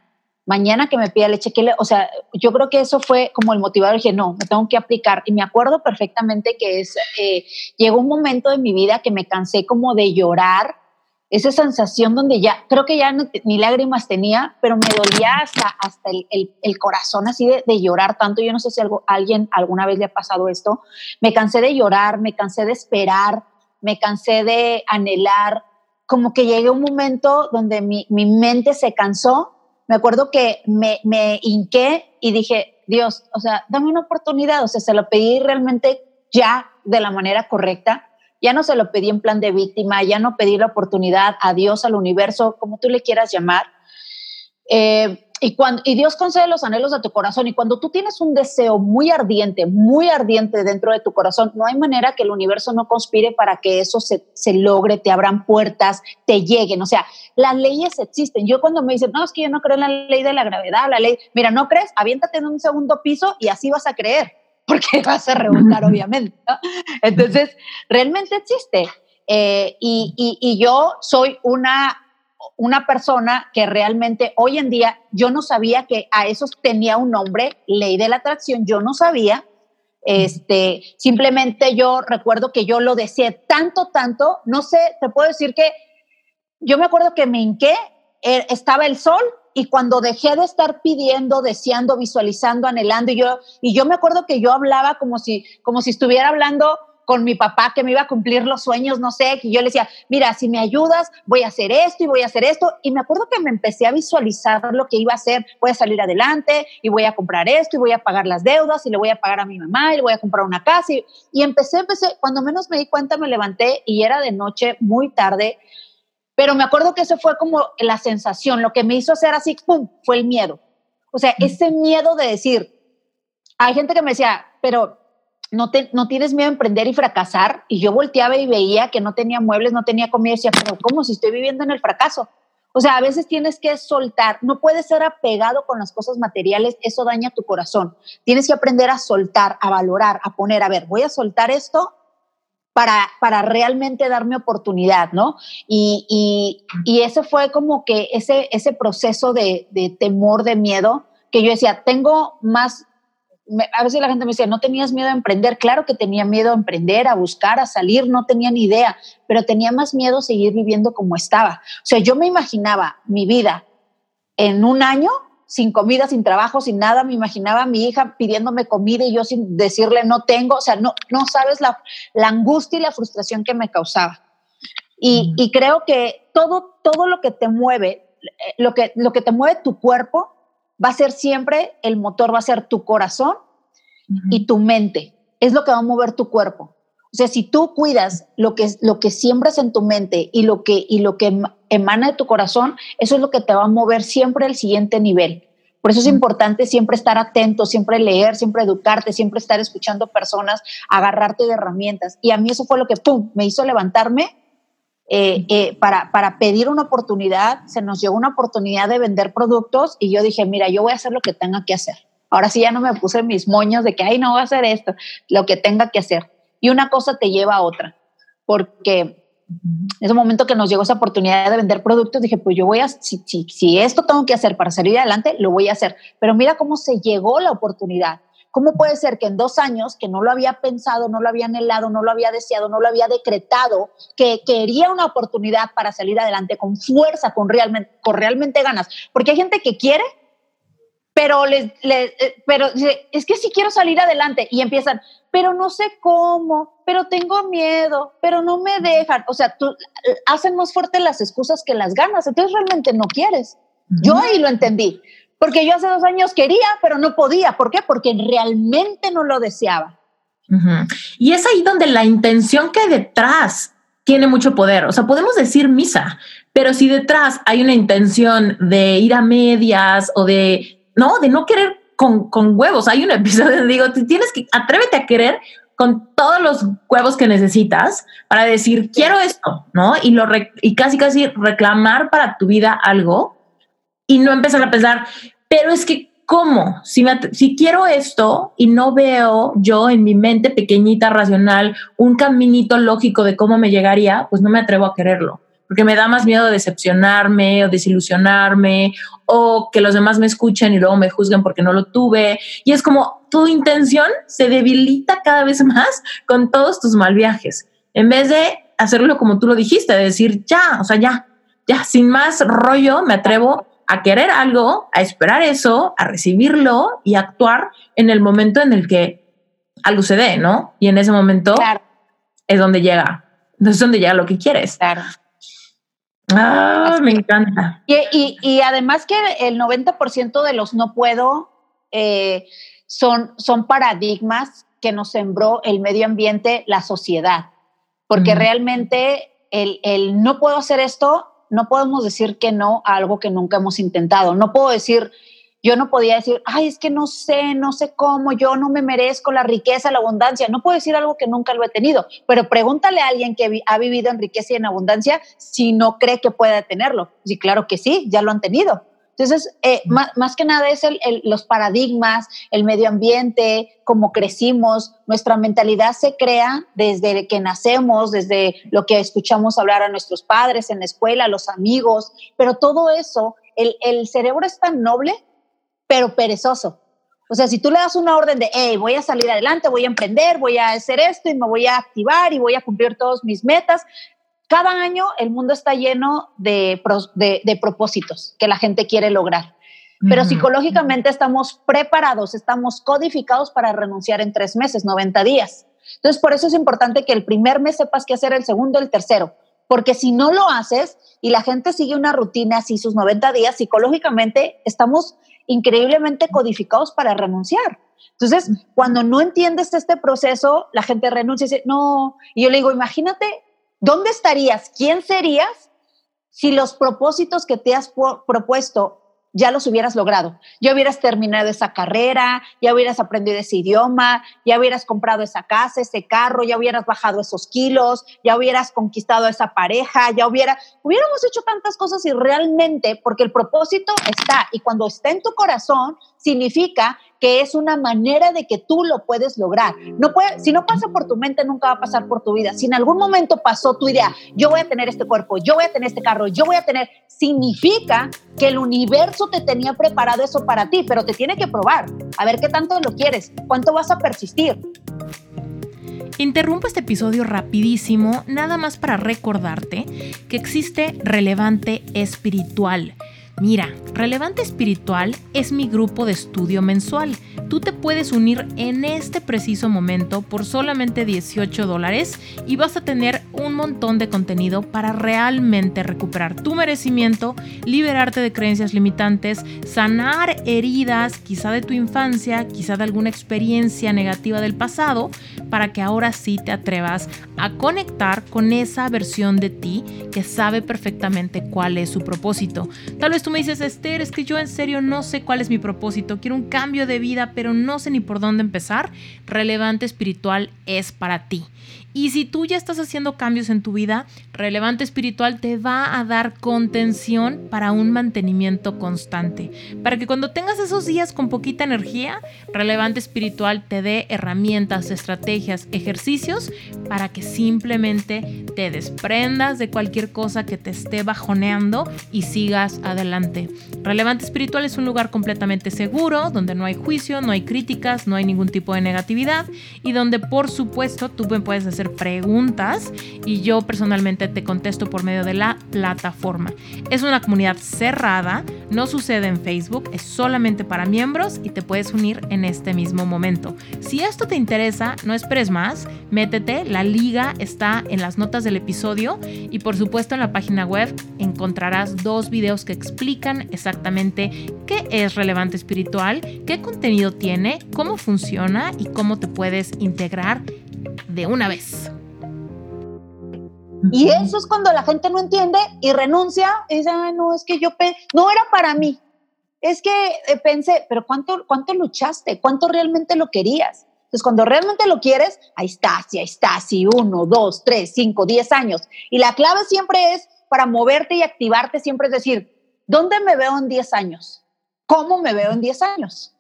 Mañana que me pida leche, que le, o sea, yo creo que eso fue como el motivador, dije, no, me tengo que aplicar. Y me acuerdo perfectamente que es, eh, llegó un momento de mi vida que me cansé como de llorar, esa sensación donde ya, creo que ya ni lágrimas tenía, pero me dolía hasta, hasta el, el, corazón así de, de, llorar tanto. Yo no sé si algo, alguien alguna vez le ha pasado esto. Me cansé de llorar, me cansé de esperar, me cansé de anhelar. Como que llegué a un momento donde mi, mi mente se cansó me acuerdo que me, me hinqué y dije, Dios, o sea, dame una oportunidad, o sea, se lo pedí realmente ya de la manera correcta, ya no se lo pedí en plan de víctima, ya no pedí la oportunidad a Dios, al universo, como tú le quieras llamar. Eh, y, cuando, y Dios concede los anhelos de tu corazón. Y cuando tú tienes un deseo muy ardiente, muy ardiente dentro de tu corazón, no hay manera que el universo no conspire para que eso se, se logre, te abran puertas, te lleguen. O sea, las leyes existen. Yo cuando me dicen, no, es que yo no creo en la ley de la gravedad, la ley, mira, no crees, aviéntate en un segundo piso y así vas a creer, porque vas a rebuscar, obviamente. Entonces, realmente existe. Eh, y, y, y yo soy una una persona que realmente hoy en día yo no sabía que a eso tenía un nombre, ley de la atracción, yo no sabía. Este, simplemente yo recuerdo que yo lo decía tanto, tanto, no sé, te puedo decir que yo me acuerdo que me hinqué, eh, estaba el sol y cuando dejé de estar pidiendo, deseando, visualizando, anhelando, y yo, y yo me acuerdo que yo hablaba como si, como si estuviera hablando con mi papá que me iba a cumplir los sueños, no sé, que yo le decía, mira, si me ayudas, voy a hacer esto y voy a hacer esto. Y me acuerdo que me empecé a visualizar lo que iba a hacer, voy a salir adelante y voy a comprar esto y voy a pagar las deudas y le voy a pagar a mi mamá y le voy a comprar una casa. Y, y empecé, empecé, cuando menos me di cuenta me levanté y era de noche muy tarde. Pero me acuerdo que eso fue como la sensación, lo que me hizo hacer así, ¡pum!, fue el miedo. O sea, ese miedo de decir, hay gente que me decía, pero no, te, no tienes miedo a emprender y fracasar. Y yo volteaba y veía que no tenía muebles, no tenía comida y decía, pero ¿cómo si estoy viviendo en el fracaso? O sea, a veces tienes que soltar, no puedes ser apegado con las cosas materiales, eso daña tu corazón. Tienes que aprender a soltar, a valorar, a poner, a ver, voy a soltar esto para, para realmente darme oportunidad, ¿no? Y, y, y ese fue como que ese, ese proceso de, de temor, de miedo, que yo decía, tengo más a veces la gente me dice, ¿no tenías miedo a emprender? Claro que tenía miedo a emprender, a buscar, a salir, no tenía ni idea, pero tenía más miedo a seguir viviendo como estaba. O sea, yo me imaginaba mi vida en un año sin comida, sin trabajo, sin nada, me imaginaba a mi hija pidiéndome comida y yo sin decirle no tengo, o sea, no, no sabes la, la angustia y la frustración que me causaba. Y, y creo que todo, todo lo que te mueve, eh, lo que, lo que te mueve tu cuerpo, va a ser siempre, el motor va a ser tu corazón y tu mente. Es lo que va a mover tu cuerpo. O sea, si tú cuidas lo que, lo que siembras en tu mente y lo, que, y lo que emana de tu corazón, eso es lo que te va a mover siempre al siguiente nivel. Por eso es importante siempre estar atento, siempre leer, siempre educarte, siempre estar escuchando personas, agarrarte de herramientas. Y a mí eso fue lo que, ¡pum!, me hizo levantarme eh, eh, para, para pedir una oportunidad, se nos llegó una oportunidad de vender productos y yo dije, mira, yo voy a hacer lo que tenga que hacer. Ahora sí ya no me puse mis moños de que, ay, no voy a hacer esto, lo que tenga que hacer. Y una cosa te lleva a otra, porque en ese momento que nos llegó esa oportunidad de vender productos, dije, pues yo voy a, si, si, si esto tengo que hacer para salir adelante, lo voy a hacer. Pero mira cómo se llegó la oportunidad. ¿Cómo puede ser que en dos años, que no lo había pensado, no lo había anhelado, no lo había deseado, no lo había decretado, que quería una oportunidad para salir adelante con fuerza, con realmente, con realmente ganas? Porque hay gente que quiere, pero, les, eh, pero es que sí quiero salir adelante y empiezan, pero no sé cómo, pero tengo miedo, pero no me dejan. O sea, tú, hacen más fuerte las excusas que las ganas, entonces realmente no quieres. Yo ahí lo entendí, porque yo hace dos años quería, pero no podía. ¿Por qué? Porque realmente no lo deseaba. Y es ahí donde la intención que detrás tiene mucho poder. O sea, podemos decir misa, pero si detrás hay una intención de ir a medias o de no, de no querer con, huevos. Hay un episodio donde digo, tienes que, atrévete a querer con todos los huevos que necesitas para decir, quiero esto, ¿no? Y, lo y casi, casi reclamar para tu vida algo y no empezar a pensar, pero es que, ¿cómo? Si, si quiero esto y no veo yo en mi mente pequeñita, racional, un caminito lógico de cómo me llegaría, pues no me atrevo a quererlo porque me da más miedo decepcionarme o desilusionarme o que los demás me escuchen y luego me juzguen porque no lo tuve. Y es como tu intención se debilita cada vez más con todos tus mal viajes. En vez de hacerlo como tú lo dijiste, de decir, ya, o sea, ya, ya, sin más rollo, me atrevo a querer algo, a esperar eso, a recibirlo y actuar en el momento en el que algo se dé, ¿no? Y en ese momento es donde llega, es donde llega lo que quieres. Claro. Ah, me encanta. Y, y, además que el 90% de los no puedo eh, son, son paradigmas que nos sembró el medio ambiente, la sociedad. Porque realmente el, el no puedo hacer esto, no podemos decir que no a algo que nunca hemos intentado. No puedo decir, yo no podía decir, ay, es que no sé, no sé cómo, yo no me merezco la riqueza, la abundancia. No puedo decir algo que nunca lo he tenido, pero pregúntale a alguien que ha vivido en riqueza y en abundancia si no cree que pueda tenerlo. Sí, claro que sí, ya lo han tenido. Entonces, eh, más, que nada es los paradigmas, el medio ambiente, cómo crecimos, nuestra mentalidad se crea desde que nacemos, desde lo que escuchamos hablar a nuestros padres en la escuela, los amigos, pero todo eso, el, el cerebro es tan noble pero perezoso. O sea, si tú le das una orden de, hey, voy a salir adelante, voy a emprender, voy a hacer esto y me voy a activar y voy a cumplir todas mis metas, cada año el mundo está lleno de, de, propósitos que la gente quiere lograr. Pero psicológicamente estamos preparados, estamos codificados para renunciar en tres meses, 90 días. Entonces, por eso es importante que el primer mes sepas qué hacer, el segundo, el tercero. Porque si no lo haces y la gente sigue una rutina así sus 90 días, psicológicamente estamos increíblemente codificados para renunciar. Entonces, cuando no entiendes este proceso, la gente renuncia y dice, no, y yo le digo, imagínate, ¿dónde estarías? ¿Quién serías si los propósitos que te has propuesto ya los hubieras logrado. Ya hubieras terminado esa carrera, ya hubieras aprendido ese idioma, ya hubieras comprado esa casa, ese carro, ya hubieras bajado esos kilos, ya hubieras conquistado esa pareja, ya hubiera, hubiéramos hecho tantas cosas y realmente, porque el propósito está y cuando está en tu corazón, significa que es una manera de que tú lo puedes lograr. No puede, si no pasa por tu mente, nunca va a pasar por tu vida. Si en algún momento pasó tu idea, yo voy a tener este cuerpo, yo voy a tener este carro, yo voy a tener, significa que el universo te tenía preparado eso para ti, pero te tiene que probar, a ver qué tanto lo quieres, cuánto vas a persistir. Interrumpo este episodio rapidísimo, nada más para recordarte que existe relevante espiritual Mira, Relevante Espiritual es mi grupo de estudio mensual. Tú te puedes unir en este preciso momento por solamente 18 dólares y vas a tener un montón de contenido para realmente recuperar tu merecimiento, liberarte de creencias limitantes, sanar heridas quizá de tu infancia, quizá de alguna experiencia negativa del pasado, para que ahora sí te atrevas a conectar con esa versión de ti que sabe perfectamente cuál es su propósito. Tal vez tú me dices, Esther, es que yo en serio no sé cuál es mi propósito, quiero un cambio de vida, pero no sé ni por dónde empezar, relevante espiritual es para ti. Y si tú ya estás haciendo cambios en tu vida, relevante espiritual te va a dar contención para un mantenimiento constante. Para que cuando tengas esos días con poquita energía, relevante espiritual te dé herramientas, estrategias, ejercicios para que simplemente te desprendas de cualquier cosa que te esté bajoneando y sigas adelante. Relevante espiritual es un lugar completamente seguro, donde no hay juicio, no hay críticas, no hay ningún tipo de negatividad y donde por supuesto tú puedes hacer preguntas y yo personalmente te contesto por medio de la plataforma. Es una comunidad cerrada, no sucede en Facebook, es solamente para miembros y te puedes unir en este mismo momento. Si esto te interesa, no esperes más, métete, la liga está en las notas del episodio y por supuesto en la página web encontrarás dos videos que explican exactamente qué es relevante espiritual, qué contenido tiene, cómo funciona y cómo te puedes integrar de una vez. Y eso es cuando la gente no entiende y renuncia y dice, no, es que yo no era para mí. Es que eh, pensé, pero ¿cuánto, ¿cuánto luchaste? ¿Cuánto realmente lo querías? Entonces, cuando realmente lo quieres, ahí estás, y ahí estás, y uno, dos, tres, cinco, diez años. Y la clave siempre es para moverte y activarte, siempre es decir, ¿dónde me veo en diez años? ¿Cómo me veo en diez años?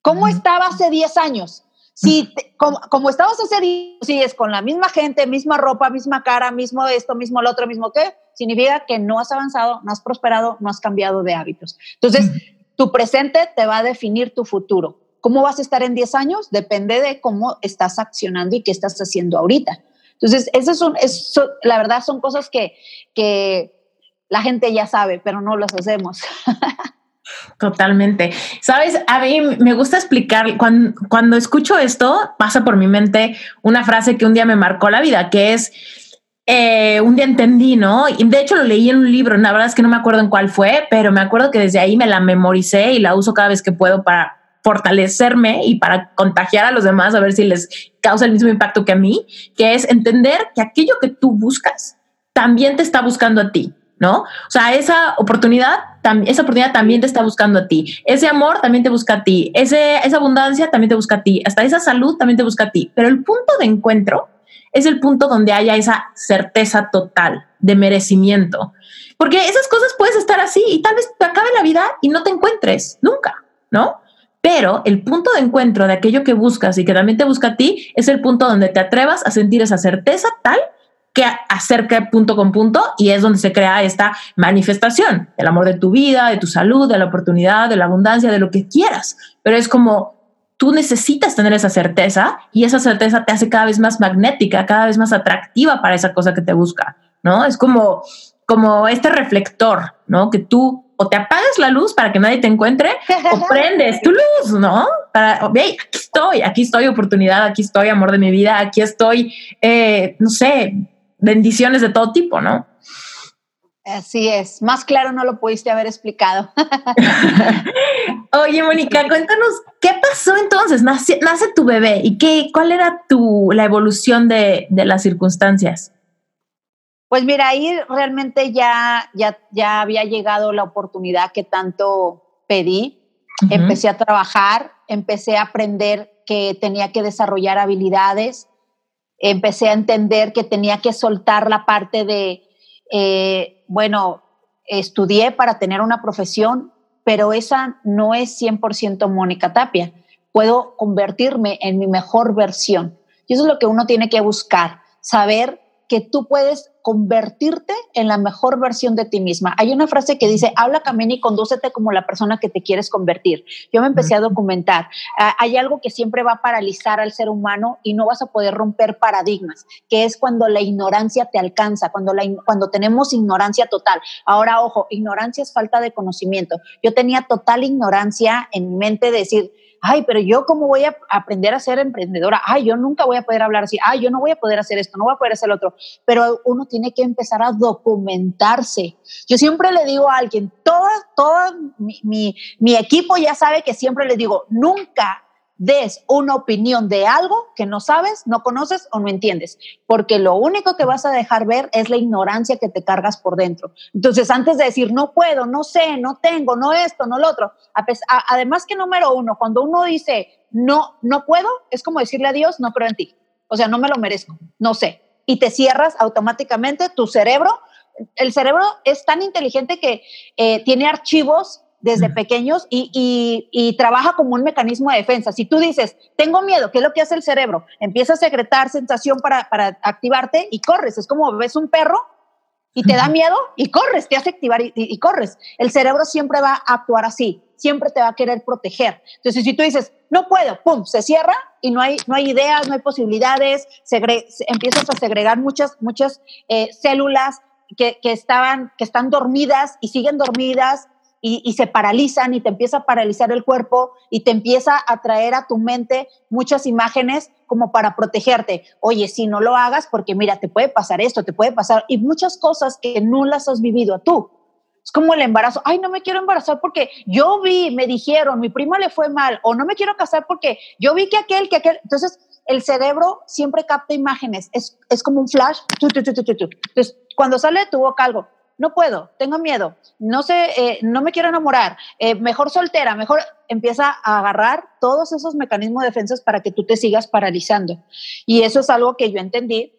¿Cómo estaba hace diez años? Si, como, estabas hace días, es con la misma gente, misma ropa, misma cara, mismo esto, mismo lo otro, mismo qué, significa que no has avanzado, no has prosperado, no has cambiado de hábitos. Entonces, tu presente te va a definir tu futuro. ¿Cómo vas a estar en 10 años? Depende de cómo estás accionando y qué estás haciendo ahorita. Entonces, esas son, eso, la verdad son cosas que, que la gente ya sabe, pero no las hacemos. Totalmente. Sabes, a mí me gusta explicar, cuando, cuando escucho esto, pasa por mi mente una frase que un día me marcó la vida, que es, eh, un día entendí, ¿no? Y de hecho lo leí en un libro, la verdad es que no me acuerdo en cuál fue, pero me acuerdo que desde ahí me la memoricé y la uso cada vez que puedo para fortalecerme y para contagiar a los demás a ver si les causa el mismo impacto que a mí, que es entender que aquello que tú buscas también te está buscando a ti. ¿No? O sea, esa oportunidad, esa oportunidad también te está buscando a ti. Ese amor también te busca a ti. Ese, esa abundancia también te busca a ti. Hasta esa salud también te busca a ti. Pero el punto de encuentro es el punto donde haya esa certeza total de merecimiento. Porque esas cosas puedes estar así y tal vez te acabe la vida y no te encuentres nunca, ¿no? Pero el punto de encuentro de aquello que buscas y que también te busca a ti es el punto donde te atrevas a sentir esa certeza tal que acerca punto con punto y es donde se crea esta manifestación del amor de tu vida, de tu salud, de la oportunidad, de la abundancia, de lo que quieras. Pero es como tú necesitas tener esa certeza y esa certeza te hace cada vez más magnética, cada vez más atractiva para esa cosa que te busca, ¿no? Es como, como este reflector, ¿no? Que tú o te apagas la luz para que nadie te encuentre o prendes tu luz, ¿no? Para, aquí estoy, aquí estoy oportunidad, aquí estoy amor de mi vida, aquí estoy, eh, no sé, bendiciones de todo tipo, ¿no? Así es, más claro no lo pudiste haber explicado. Oye, Mónica, cuéntanos, ¿qué pasó entonces? Nace, nace tu bebé y qué, cuál era tu, la evolución de, las circunstancias. Pues mira, ahí realmente ya, ya, ya había llegado la oportunidad que tanto pedí. Empecé a trabajar, empecé a aprender que tenía que desarrollar habilidades, empecé a entender que tenía que soltar la parte de, eh, bueno, estudié para tener una profesión, pero esa no es 100% Mónica Tapia. Puedo convertirme en mi mejor versión. Y eso es lo que uno tiene que buscar, saber que tú puedes convertirte en la mejor versión de ti misma. Hay una frase que dice, habla, camina y condúcete como la persona que te quieres convertir. Yo me empecé a documentar. Ah, hay algo que siempre va a paralizar al ser humano y no vas a poder romper paradigmas, que es cuando la ignorancia te alcanza, cuando, la, cuando tenemos ignorancia total. Ahora, ojo, ignorancia es falta de conocimiento. Yo tenía total ignorancia en mi mente de decir, ay, pero yo cómo voy a aprender a ser emprendedora, ay, yo nunca voy a poder hablar así, ay, yo no voy a poder hacer esto, no voy a poder hacer lo otro, pero uno tiene que empezar a documentarse. Yo siempre le digo a alguien, todo, todo mi, mi, mi equipo ya sabe que siempre le digo, nunca des una opinión de algo que no sabes, no conoces o no entiendes, porque lo único que vas a dejar ver es la ignorancia que te cargas por dentro. Entonces, antes de decir, no puedo, no sé, no tengo, no esto, no lo otro, además que número uno, cuando uno dice, no, no puedo, es como decirle a Dios, no creo en ti. O sea, no me lo merezco, no sé. Y te cierras automáticamente tu cerebro. El cerebro es tan inteligente que eh, tiene archivos desde pequeños y, trabaja como un mecanismo de defensa. Si tú dices, tengo miedo, ¿qué es lo que hace el cerebro? Empieza a secretar sensación para, activarte y corres. Es como ves un perro y te da miedo y corres, te hace activar y, corres. El cerebro siempre va a actuar así, siempre te va a querer proteger. Entonces, si tú dices, no puedo, pum, se cierra y no hay, no hay ideas, no hay posibilidades, empiezas a segregar muchas, muchas eh, células que, que, estaban, que están dormidas y siguen dormidas y, se paralizan y te empieza a paralizar el cuerpo y te empieza a traer a tu mente muchas imágenes como para protegerte. Oye, si no lo hagas, porque mira, te puede pasar esto, te puede pasar, y muchas cosas que no las has vivido tú. Es como el embarazo. Ay, no me quiero embarazar porque yo vi, me dijeron, mi prima le fue mal, o no me quiero casar porque yo vi que aquel, que aquel. Entonces, el cerebro siempre capta imágenes. Es, es como un flash. Entonces, cuando sale de tu boca algo, no puedo, tengo miedo, no sé, eh, no me quiero enamorar, eh, mejor soltera, mejor empieza a agarrar todos esos mecanismos de defensa para que tú te sigas paralizando. Y eso es algo que yo entendí.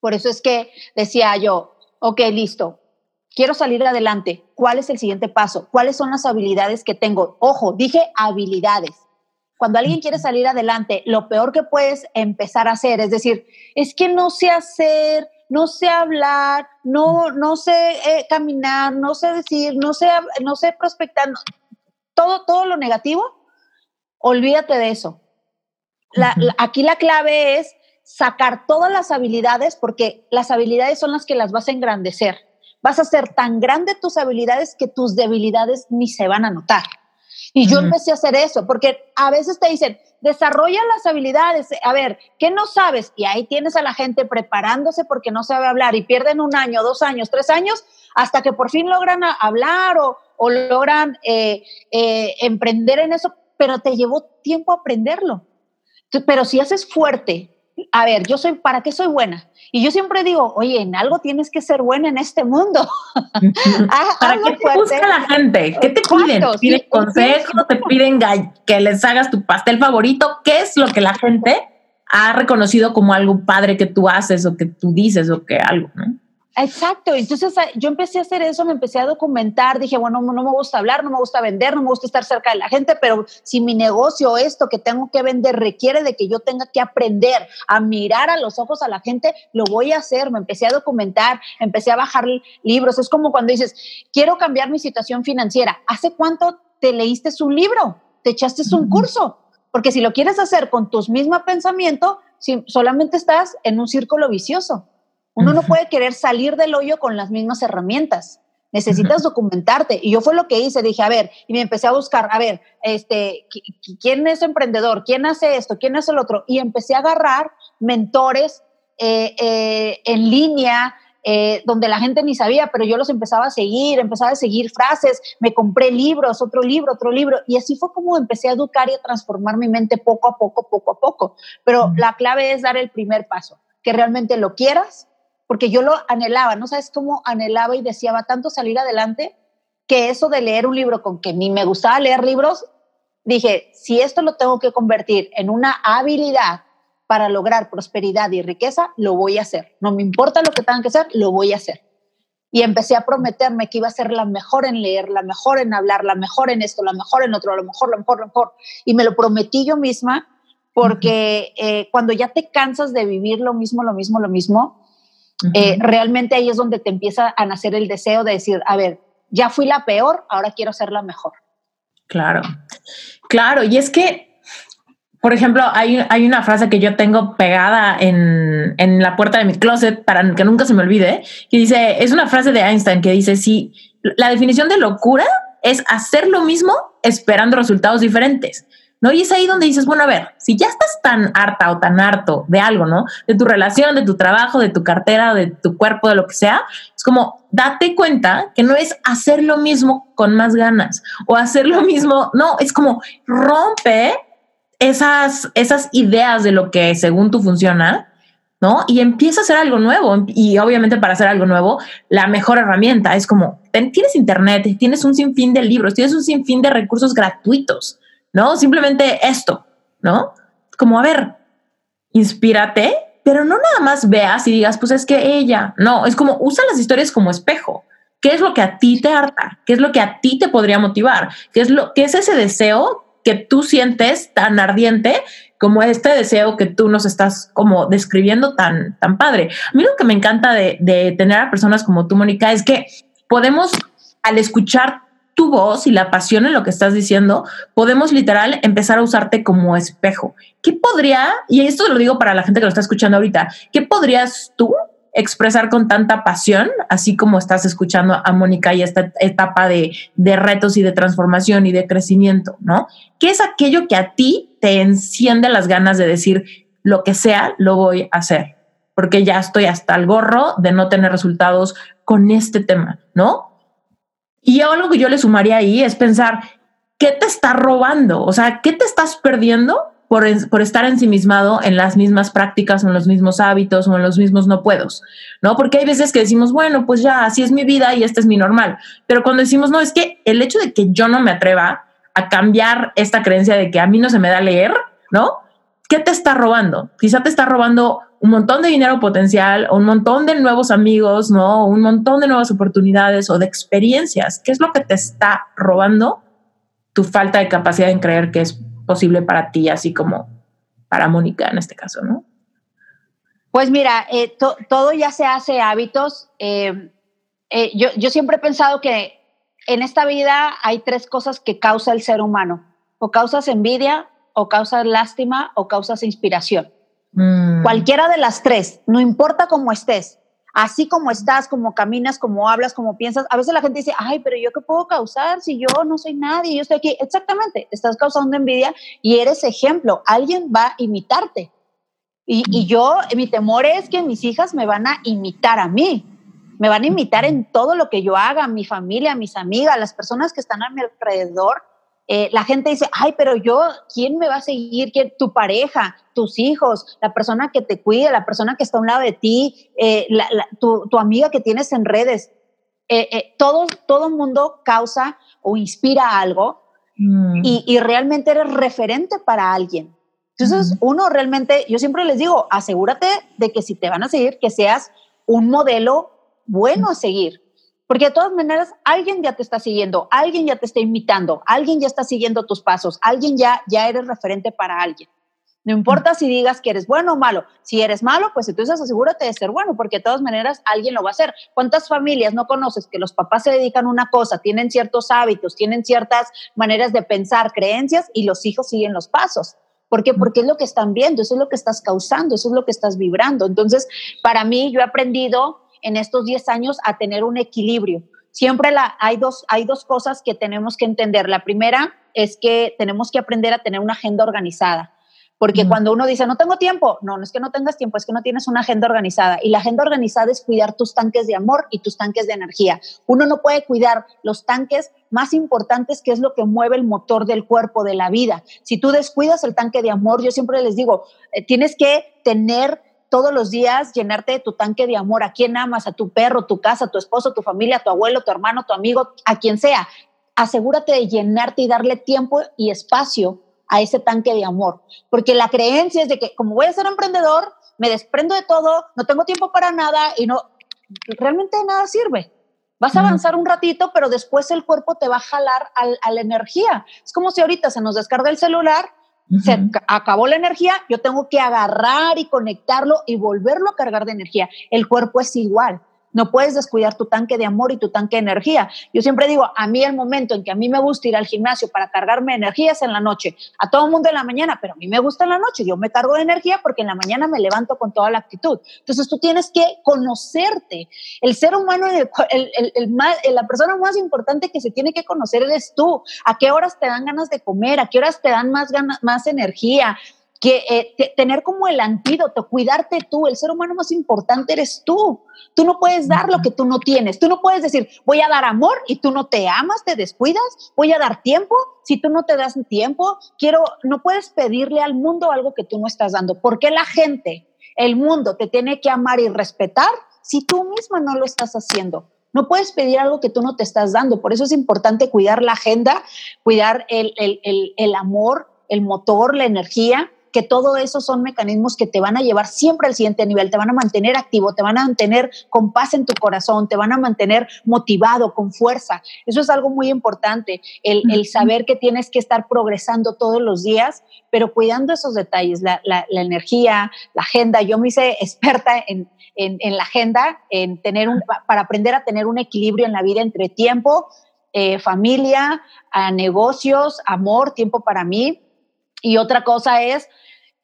Por eso es que decía yo, ok, listo, quiero salir adelante. ¿Cuál es el siguiente paso? ¿Cuáles son las habilidades que tengo? Ojo, dije habilidades. Cuando alguien quiere salir adelante, lo peor que puedes empezar a hacer es decir, es que no sé hacer, no sé hablar, no, no sé eh, caminar, no sé decir, no sé, no sé prospectar, todo, todo lo negativo, olvídate de eso. aquí la clave es sacar todas las habilidades porque las habilidades son las que las vas a engrandecer. Vas a hacer tan grande tus habilidades que tus debilidades ni se van a notar. Y yo empecé a hacer eso, porque a veces te dicen, desarrolla las habilidades, a ver, ¿qué no sabes? Y ahí tienes a la gente preparándose porque no sabe hablar y pierden un año, dos años, tres años, hasta que por fin logran hablar o, logran eh, eh, emprender en eso, pero te llevó tiempo aprenderlo. Pero si haces fuerte, a ver, yo soy, ¿para qué soy buena? Y yo siempre digo, oye, en algo tienes que ser buena en este mundo. ¿Para qué te busca la gente? ¿Qué te piden? ¿Te piden consejos? ¿Te piden que les hagas tu pastel favorito? ¿Qué es lo que la gente ha reconocido como algo padre que tú haces o que tú dices o que algo, ¿no? Exacto, entonces ah, yo empecé a hacer eso, me empecé a documentar, dije, bueno, no me gusta hablar, no me gusta vender, no me gusta estar cerca de la gente, pero si mi negocio, esto que tengo que vender, requiere de que yo tenga que aprender a mirar a los ojos a la gente, lo voy a hacer, me empecé a documentar, empecé a bajar libros, es como cuando dices, quiero cambiar mi situación financiera, ¿hace cuánto te leíste un libro? ¿Te echaste un curso? Porque si lo quieres hacer con tus mismos pensamientos, solamente estás en un círculo vicioso. Uno no puede querer salir del hoyo con las mismas herramientas. Necesitas documentarte. Y yo fue lo que hice. Dije, a ver, y me empecé a buscar, a ver, este, ¿quién es emprendedor? ¿Quién hace esto? ¿Quién hace el otro? Y empecé a agarrar mentores eh, eh, en línea, eh, donde la gente ni sabía, pero yo los empezaba a seguir, empezaba a seguir frases, me compré libros, otro libro, otro libro, y así fue como empecé a educar y a transformar mi mente poco a poco, poco a poco. Pero la clave es dar el primer paso, que realmente lo quieras, porque yo lo anhelaba, ¿no sabes cómo anhelaba y deseaba tanto salir adelante? Que eso de leer un libro con que ni me gustaba leer libros, dije, si esto lo tengo que convertir en una habilidad para lograr prosperidad y riqueza, lo voy a hacer. No me importa lo que tenga que hacer, lo voy a hacer. Y empecé a prometerme que iba a ser la mejor en leer, la mejor en hablar, la mejor en esto, la mejor en otro, lo mejor, lo mejor, lo mejor. Y me lo prometí yo misma porque eh, cuando ya te cansas de vivir lo mismo, lo mismo, lo mismo, eh, realmente ahí es donde te empieza a nacer el deseo de decir, a ver, ya fui la peor, ahora quiero ser la mejor. Claro, claro, y es que, por ejemplo, hay, hay una frase que yo tengo pegada en, en, la puerta de mi closet para que nunca se me olvide, que dice, es una frase de Einstein que dice, si la definición de locura es hacer lo mismo esperando resultados diferentes. ¿No? Y es ahí donde dices, bueno, a ver, si ya estás tan harta o tan harto de algo, ¿no? De tu relación, de tu trabajo, de tu cartera, de tu cuerpo, de lo que sea, es como, date cuenta que no es hacer lo mismo con más ganas o hacer lo mismo, no, es como rompe esas, esas ideas de lo que según tú funciona, ¿no? Y empieza a hacer algo nuevo. Y obviamente para hacer algo nuevo, la mejor herramienta es como, tienes internet, tienes un sinfín de libros, tienes un sinfín de recursos gratuitos, ¿no? Simplemente esto, ¿no? Como, a ver, inspírate, pero no nada más veas y digas, pues es que ella, no, es como, usa las historias como espejo. ¿Qué es lo que a ti te harta? ¿Qué es lo que a ti te podría motivar? ¿Qué es, lo, qué es ese deseo que tú sientes tan ardiente como este deseo que tú nos estás como describiendo tan, tan padre. A mí lo que me encanta de, de tener a personas como tú, Mónica, es que podemos, al escuchar tu voz y la pasión en lo que estás diciendo, podemos literal empezar a usarte como espejo. ¿Qué podría, y esto lo digo para la gente que lo está escuchando ahorita, qué podrías tú expresar con tanta pasión, así como estás escuchando a Mónica y esta etapa de, de, retos y de transformación y de crecimiento, ¿no? ¿Qué es aquello que a ti te enciende las ganas de decir lo que sea, lo voy a hacer? Porque ya estoy hasta el gorro de no tener resultados con este tema, ¿no? Y algo que yo le sumaría ahí es pensar, ¿qué te está robando? O sea, ¿qué te estás perdiendo por, estar ensimismado en las mismas prácticas en los mismos hábitos o en los mismos no puedos, ¿no? Porque hay veces que decimos, bueno, pues ya, así es mi vida y este es mi normal. Pero cuando decimos, no, es que el hecho de que yo no me atreva a cambiar esta creencia de que a mí no se me da leer, ¿no? ¿Qué te está robando? Quizá te está robando un montón de dinero potencial, un montón de nuevos amigos, ¿no? Un montón de nuevas oportunidades o de experiencias. ¿Qué es lo que te está robando tu falta de capacidad en creer que es posible para ti, así como para Mónica en este caso, ¿no? Pues mira, eh, todo ya se hace hábitos. Eh, eh, yo, yo, siempre he pensado que en esta vida hay tres cosas que causa el ser humano. O causas envidia, o causas lástima, o causas inspiración. Mm. Cualquiera de las tres, no importa cómo estés, así como estás, como caminas, como hablas, como piensas. A veces la gente dice, ay, pero yo qué puedo causar si yo no soy nadie, yo estoy aquí. Exactamente, estás causando envidia y eres ejemplo. Alguien va a imitarte. Y, y yo, mi temor es que mis hijas me van a imitar a mí. Me van a imitar en todo lo que yo haga, mi familia, mis amigas, las personas que están a mi alrededor eh, la gente dice, ay, pero yo, ¿quién me va a seguir? ¿Quién? Tu pareja, tus hijos, la persona que te cuida, la persona que está a un lado de ti, eh, tu, amiga que tienes en redes. Eh, todo, todo mundo causa o inspira algo mm. y, realmente eres referente para alguien. Entonces, uno realmente, yo siempre les digo, asegúrate de que si te van a seguir, que seas un modelo bueno a seguir. Porque de todas maneras, alguien ya te está siguiendo, alguien ya te está imitando, alguien ya está siguiendo tus pasos, alguien ya, ya eres referente para alguien. No importa si digas que eres bueno o malo. Si eres malo, pues entonces asegúrate de ser bueno, porque de todas maneras alguien lo va a hacer. ¿Cuántas familias no conoces que los papás se dedican a una cosa, tienen ciertos hábitos, tienen ciertas maneras de pensar, creencias, y los hijos siguen los pasos? ¿Por qué? Porque es lo que están viendo, eso es lo que estás causando, eso es lo que estás vibrando. Entonces, para mí, yo he aprendido en estos 10 años a tener un equilibrio. Siempre la, hay, dos, hay dos cosas que tenemos que entender. La primera es que tenemos que aprender a tener una agenda organizada. Porque cuando uno dice, no tengo tiempo, no, no es que no tengas tiempo, es que no tienes una agenda organizada. Y la agenda organizada es cuidar tus tanques de amor y tus tanques de energía. Uno no puede cuidar los tanques más importantes, que es lo que mueve el motor del cuerpo, de la vida. Si tú descuidas el tanque de amor, yo siempre les digo, eh, tienes que tener todos los días llenarte de tu tanque de amor. ¿A quién amas? ¿A tu perro, tu casa, tu esposo, tu familia, tu abuelo, tu hermano, tu amigo, a quien sea? Asegúrate de llenarte y darle tiempo y espacio a ese tanque de amor. Porque la creencia es de que como voy a ser emprendedor, me desprendo de todo, no tengo tiempo para nada y no, realmente nada sirve. Vas a avanzar un ratito, pero después el cuerpo te va a jalar a la energía. Es como si ahorita se nos descarga el celular se acabó la energía, yo tengo que agarrar y conectarlo y volverlo a cargar de energía. El cuerpo es igual. No puedes descuidar tu tanque de amor y tu tanque de energía. Yo siempre digo, a mí el momento en que a mí me gusta ir al gimnasio para cargarme energía es en la noche. A todo el mundo en la mañana, pero a mí me gusta en la noche. Yo me cargo de energía porque en la mañana me levanto con toda la actitud. Entonces tú tienes que conocerte. El ser humano, el, el, la persona más importante que se tiene que conocer eres tú. ¿A qué horas te dan ganas de comer? ¿A qué horas te dan más, ganas, más energía? Que eh, tener como el antídoto, cuidarte tú, el ser humano más importante eres tú. Tú no puedes dar lo que tú no tienes. Tú no puedes decir, voy a dar amor y tú no te amas, te descuidas. Voy a dar tiempo si tú no te das tiempo. Quiero, no puedes pedirle al mundo algo que tú no estás dando. ¿Por qué la gente, el mundo te tiene que amar y respetar si tú misma no lo estás haciendo? No puedes pedir algo que tú no te estás dando. Por eso es importante cuidar la agenda, cuidar el, el, el, el amor, el motor, la energía que todo eso son mecanismos que te van a llevar siempre al siguiente nivel, te van a mantener activo, te van a mantener con paz en tu corazón, te van a mantener motivado, con fuerza. Eso es algo muy importante, el, saber que tienes que estar progresando todos los días, pero cuidando esos detalles, la, energía, la agenda. Yo me hice experta en, la agenda, en tener un, para aprender a tener un equilibrio en la vida entre tiempo, eh, familia, negocios, amor, tiempo para mí. Y otra cosa es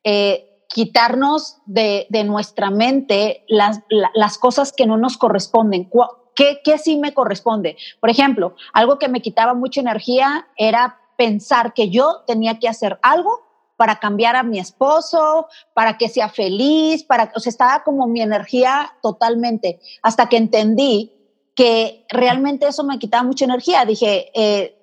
eh, quitarnos de, nuestra mente las, las, cosas que no nos corresponden. ¿Qué, ¿Qué sí me corresponde? Por ejemplo, algo que me quitaba mucha energía era pensar que yo tenía que hacer algo para cambiar a mi esposo, para que sea feliz, para, o sea, estaba como mi energía totalmente, hasta que entendí que realmente eso me quitaba mucha energía. Dije, eh,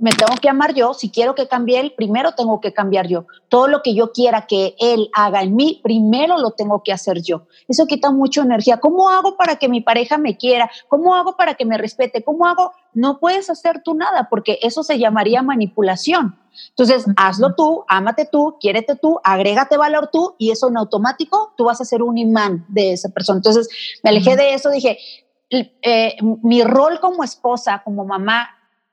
me tengo que amar yo, si quiero que cambie él, primero tengo que cambiar yo. Todo lo que yo quiera que él haga en mí, primero lo tengo que hacer yo. Eso quita mucha energía. ¿Cómo hago para que mi pareja me quiera? ¿Cómo hago para que me respete? ¿Cómo hago? No puedes hacer tú nada porque eso se llamaría manipulación. Entonces, hazlo tú, ámate tú, quiérete tú, agrégate valor tú y eso en automático tú vas a ser un imán de esa persona. Entonces, me alejé de eso, dije, eh, mi rol como esposa, como mamá,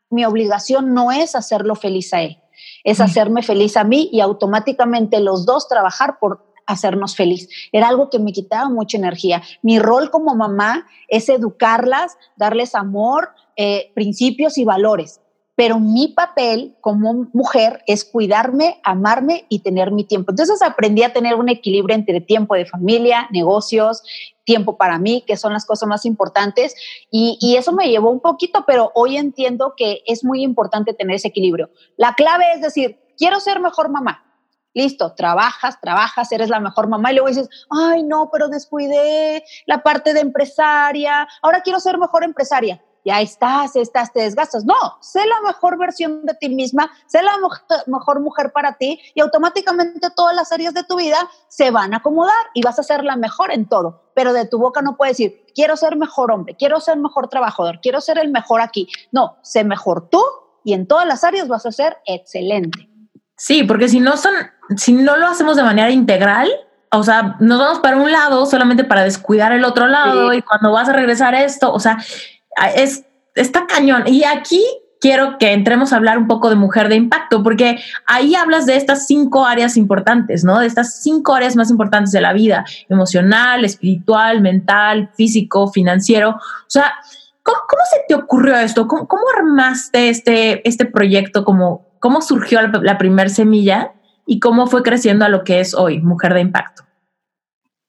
mi obligación no es hacerlo feliz a él, es hacerme feliz a mí y automáticamente los dos trabajar por hacernos feliz. Era algo que me quitaba mucha energía. Mi rol como mamá es educarlas, darles amor, eh, principios y valores pero mi papel como mujer es cuidarme, amarme y tener mi tiempo. Entonces aprendí a tener un equilibrio entre tiempo de familia, negocios, tiempo para mí, que son las cosas más importantes. Y, eso me llevó un poquito, pero hoy entiendo que es muy importante tener ese equilibrio. La clave es decir, quiero ser mejor mamá. Listo, trabajas, trabajas, eres la mejor mamá y luego dices, ay, no, pero descuidé la parte de empresaria, ahora quiero ser mejor empresaria ya estás, estás, te desgastas. No, sé la mejor versión de ti misma, sé la mejor mujer para ti y automáticamente todas las áreas de tu vida se van a acomodar y vas a ser la mejor en todo. Pero de tu boca no puedes decir, quiero ser mejor hombre, quiero ser mejor trabajador, quiero ser el mejor aquí. No, sé mejor tú y en todas las áreas vas a ser excelente. Sí, porque si no son, si no lo hacemos de manera integral, o sea, nos vamos para un lado solamente para descuidar el otro lado y cuando vas a regresar esto, o sea, es, está cañón. Y aquí quiero que entremos a hablar un poco de mujer de impacto, porque ahí hablas de estas cinco áreas importantes, ¿no? De estas cinco áreas más importantes de la vida, emocional, espiritual, mental, físico, financiero. O sea, ¿cómo, se te ocurrió esto? ¿Cómo, armaste este, este proyecto? ¿Cómo, ¿Cómo surgió la, la primer semilla? ¿Y cómo fue creciendo a lo que es hoy, Mujer de Impacto?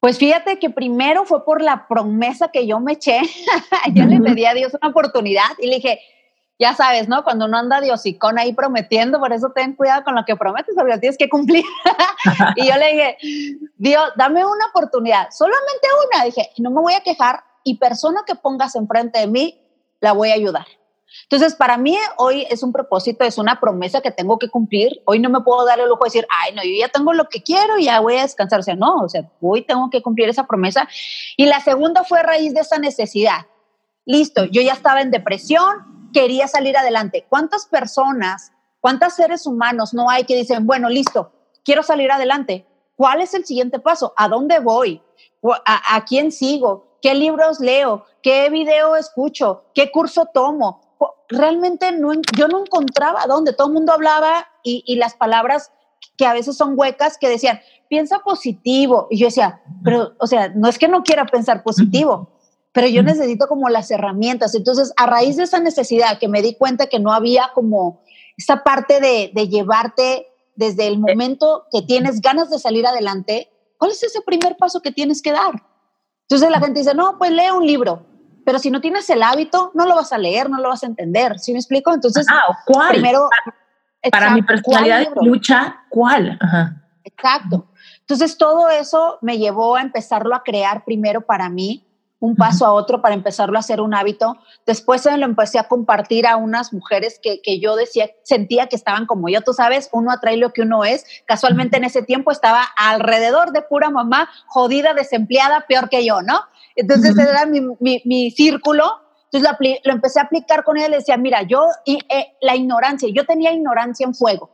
Pues fíjate que primero fue por la promesa que yo me eché. yo le pedí a Dios una oportunidad y le dije, ya sabes, ¿no? Cuando uno anda diosicón ahí prometiendo, por eso ten cuidado con lo que prometes, porque tienes que cumplir. y yo le dije, Dios, dame una oportunidad, solamente una. Dije, no me voy a quejar y persona que pongas enfrente de mí, la voy a ayudar. Entonces, para mí hoy es un propósito, es una promesa que tengo que cumplir. Hoy no me puedo dar el lujo de decir, ay, no, yo ya tengo lo que quiero y ya voy a descansar. O sea, no, o sea, hoy tengo que cumplir esa promesa. Y la segunda fue a raíz de esa necesidad. Listo, yo ya estaba en depresión, quería salir adelante. ¿Cuántas personas, cuántos seres humanos no hay que dicen, bueno, listo, quiero salir adelante? ¿Cuál es el siguiente paso? ¿A dónde voy? ¿A, a quién sigo? ¿Qué libros leo? ¿Qué video escucho? ¿Qué curso tomo? Realmente no, yo no encontraba dónde. Todo el mundo hablaba y, las palabras que a veces son huecas que decían, piensa positivo. Y yo decía, pero, o sea, no es que no quiera pensar positivo, pero yo necesito como las herramientas. Entonces, a raíz de esa necesidad que me di cuenta que no había como esa parte de, de llevarte desde el momento que tienes ganas de salir adelante, ¿cuál es ese primer paso que tienes que dar? Entonces la gente dice, no, pues lee un libro pero si no tienes el hábito, no lo vas a leer, no lo vas a entender. ¿Sí me explico? Entonces, ah, ¿cuál? Primero, para, mi personalidad de lucha, ¿cuál? Exacto. Entonces todo eso me llevó a empezarlo a crear primero para mí, un paso a otro para empezarlo a hacer un hábito. Después lo empecé a compartir a unas mujeres que, que, yo decía, sentía que estaban como yo, tú sabes, uno atrae lo que uno es. Casualmente en ese tiempo estaba alrededor de pura mamá, jodida, desempleada, peor que yo, ¿no? Entonces era mi, mi, mi, círculo. Entonces lo, lo, empecé a aplicar con ella, le decía, mira, yo, y, eh, la ignorancia, yo tenía ignorancia en fuego,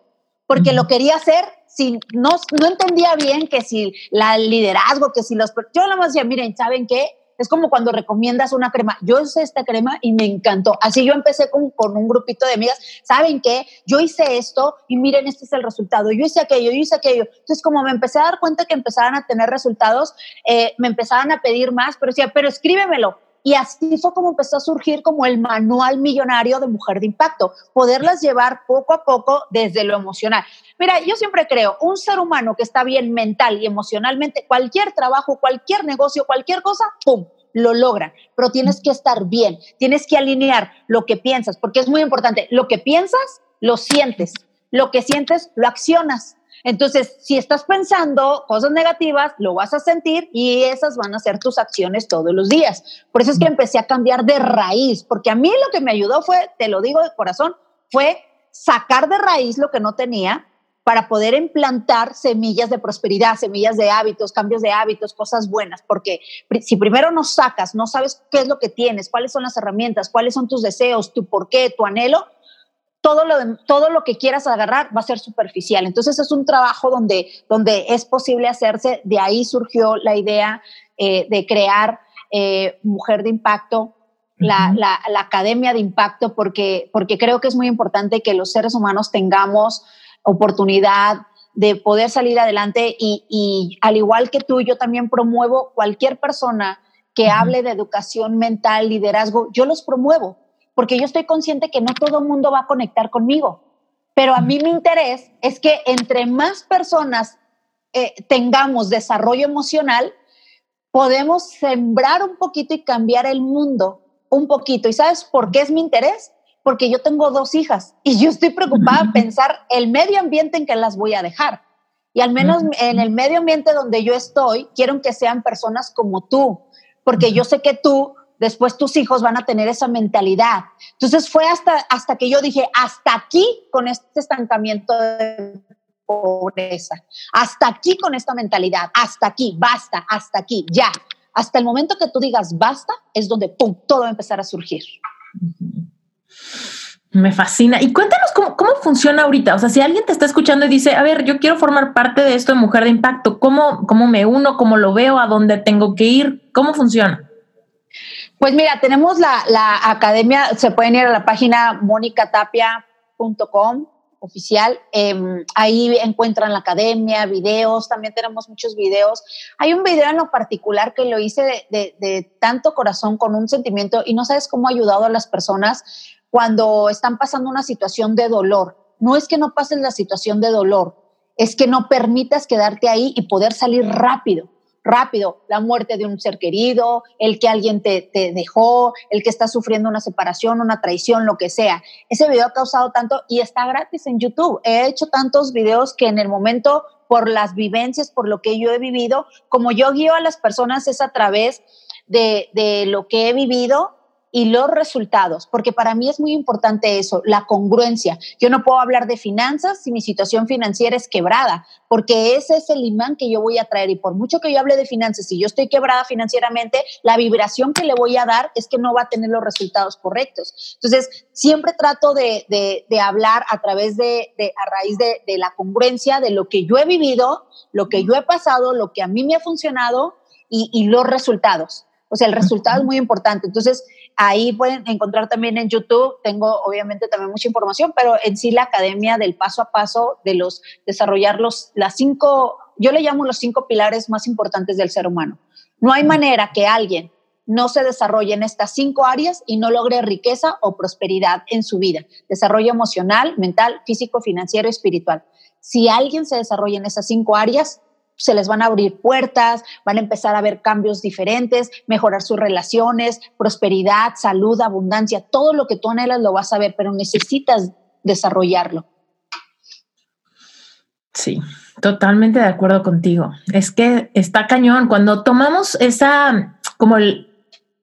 porque lo quería hacer si no, no entendía bien que si la liderazgo, que si los... Yo nada más decía, miren, ¿saben qué? Es como cuando recomiendas una crema. Yo usé esta crema y me encantó. Así yo empecé con, con, un grupito de amigas. ¿Saben qué? Yo hice esto y miren, este es el resultado. Yo hice aquello, yo hice aquello. Entonces, como me empecé a dar cuenta que empezaban a tener resultados, eh, me empezaban a pedir más, pero decía, pero escríbemelo. Y así fue como empezó a surgir como el manual millonario de mujer de impacto, poderlas llevar poco a poco desde lo emocional. Mira, yo siempre creo, un ser humano que está bien mental y emocionalmente, cualquier trabajo, cualquier negocio, cualquier cosa, ¡pum! lo logran, pero tienes que estar bien, tienes que alinear lo que piensas, porque es muy importante, lo que piensas, lo sientes, lo que sientes, lo accionas. Entonces, si estás pensando cosas negativas, lo vas a sentir y esas van a ser tus acciones todos los días. Por eso es que empecé a cambiar de raíz, porque a mí lo que me ayudó fue, te lo digo de corazón, fue sacar de raíz lo que no tenía para poder implantar semillas de prosperidad, semillas de hábitos, cambios de hábitos, cosas buenas, porque si primero no sacas, no sabes qué es lo que tienes, cuáles son las herramientas, cuáles son tus deseos, tu por qué, tu anhelo, todo lo, todo lo que quieras agarrar va a ser superficial. Entonces es un trabajo donde, donde es posible hacerse. De ahí surgió la idea eh, de crear eh, Mujer de Impacto, la, la, la, Academia de Impacto, porque, porque creo que es muy importante que los seres humanos tengamos oportunidad de poder salir adelante y, y al igual que tú, yo también promuevo cualquier persona que hable de educación mental, liderazgo, yo los promuevo porque yo estoy consciente que no todo el mundo va a conectar conmigo, pero a mí mi interés es que entre más personas eh, tengamos desarrollo emocional, podemos sembrar un poquito y cambiar el mundo un poquito. ¿Y sabes por qué es mi interés? Porque yo tengo dos hijas y yo estoy preocupada pensar el medio ambiente en que las voy a dejar. Y al menos en el medio ambiente donde yo estoy, quiero que sean personas como tú, porque yo sé que tú después tus hijos van a tener esa mentalidad. Entonces fue hasta, hasta que yo dije, hasta aquí con este estancamiento de pobreza, hasta aquí con esta mentalidad, hasta aquí, basta, hasta aquí, ya. Hasta el momento que tú digas basta, es donde, todo va a empezar a surgir. Me fascina. Y cuéntanos cómo, cómo, funciona ahorita. O sea, si alguien te está escuchando y dice, a ver, yo quiero formar parte de esto de Mujer de Impacto, ¿cómo, cómo me uno? ¿Cómo lo veo? ¿A dónde tengo que ir? ¿Cómo funciona? Pues mira, tenemos la, la academia, se pueden ir a la página monicatapia.com oficial. Eh, ahí encuentran la academia, videos, también tenemos muchos videos. Hay un video en lo particular que lo hice de, de, de, tanto corazón, con un sentimiento, y no sabes cómo ha ayudado a las personas cuando están pasando una situación de dolor. No es que no pases la situación de dolor, es que no permitas quedarte ahí y poder salir rápido rápido, la muerte de un ser querido, el que alguien te, te, dejó, el que está sufriendo una separación, una traición, lo que sea. Ese video ha causado tanto y está gratis en YouTube. He hecho tantos videos que en el momento, por las vivencias, por lo que yo he vivido, como yo guío a las personas es a través de, de lo que he vivido y los resultados, porque para mí es muy importante eso, la congruencia. Yo no puedo hablar de finanzas si mi situación financiera es quebrada, porque ese es el imán que yo voy a traer y por mucho que yo hable de finanzas, si yo estoy quebrada financieramente, la vibración que le voy a dar es que no va a tener los resultados correctos. Entonces, siempre trato de, de, de hablar a través de, de a raíz de, de la congruencia de lo que yo he vivido, lo que yo he pasado, lo que a mí me ha funcionado y, y los resultados. O sea, el resultado es muy importante. Entonces, ahí pueden encontrar también en YouTube, tengo obviamente también mucha información, pero en sí la academia del paso a paso de los desarrollar los, las cinco, yo le llamo los cinco pilares más importantes del ser humano. No hay manera que alguien no se desarrolle en estas cinco áreas y no logre riqueza o prosperidad en su vida. Desarrollo emocional, mental, físico, financiero, espiritual. Si alguien se desarrolla en esas cinco áreas, se les van a abrir puertas, van a empezar a ver cambios diferentes, mejorar sus relaciones, prosperidad, salud, abundancia, todo lo que tú anhelas lo vas a ver, pero necesitas desarrollarlo. Sí, totalmente de acuerdo contigo. Es que está cañón cuando tomamos esa, como el,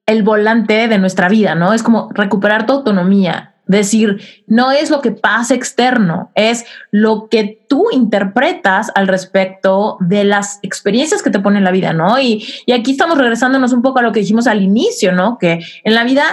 el volante de nuestra vida, ¿no? Es como recuperar tu autonomía, Decir, no es lo que pasa externo, es lo que tú interpretas al respecto de las experiencias que te pone la vida, ¿no? Y, y, aquí estamos regresándonos un poco a lo que dijimos al inicio, ¿no? Que en la vida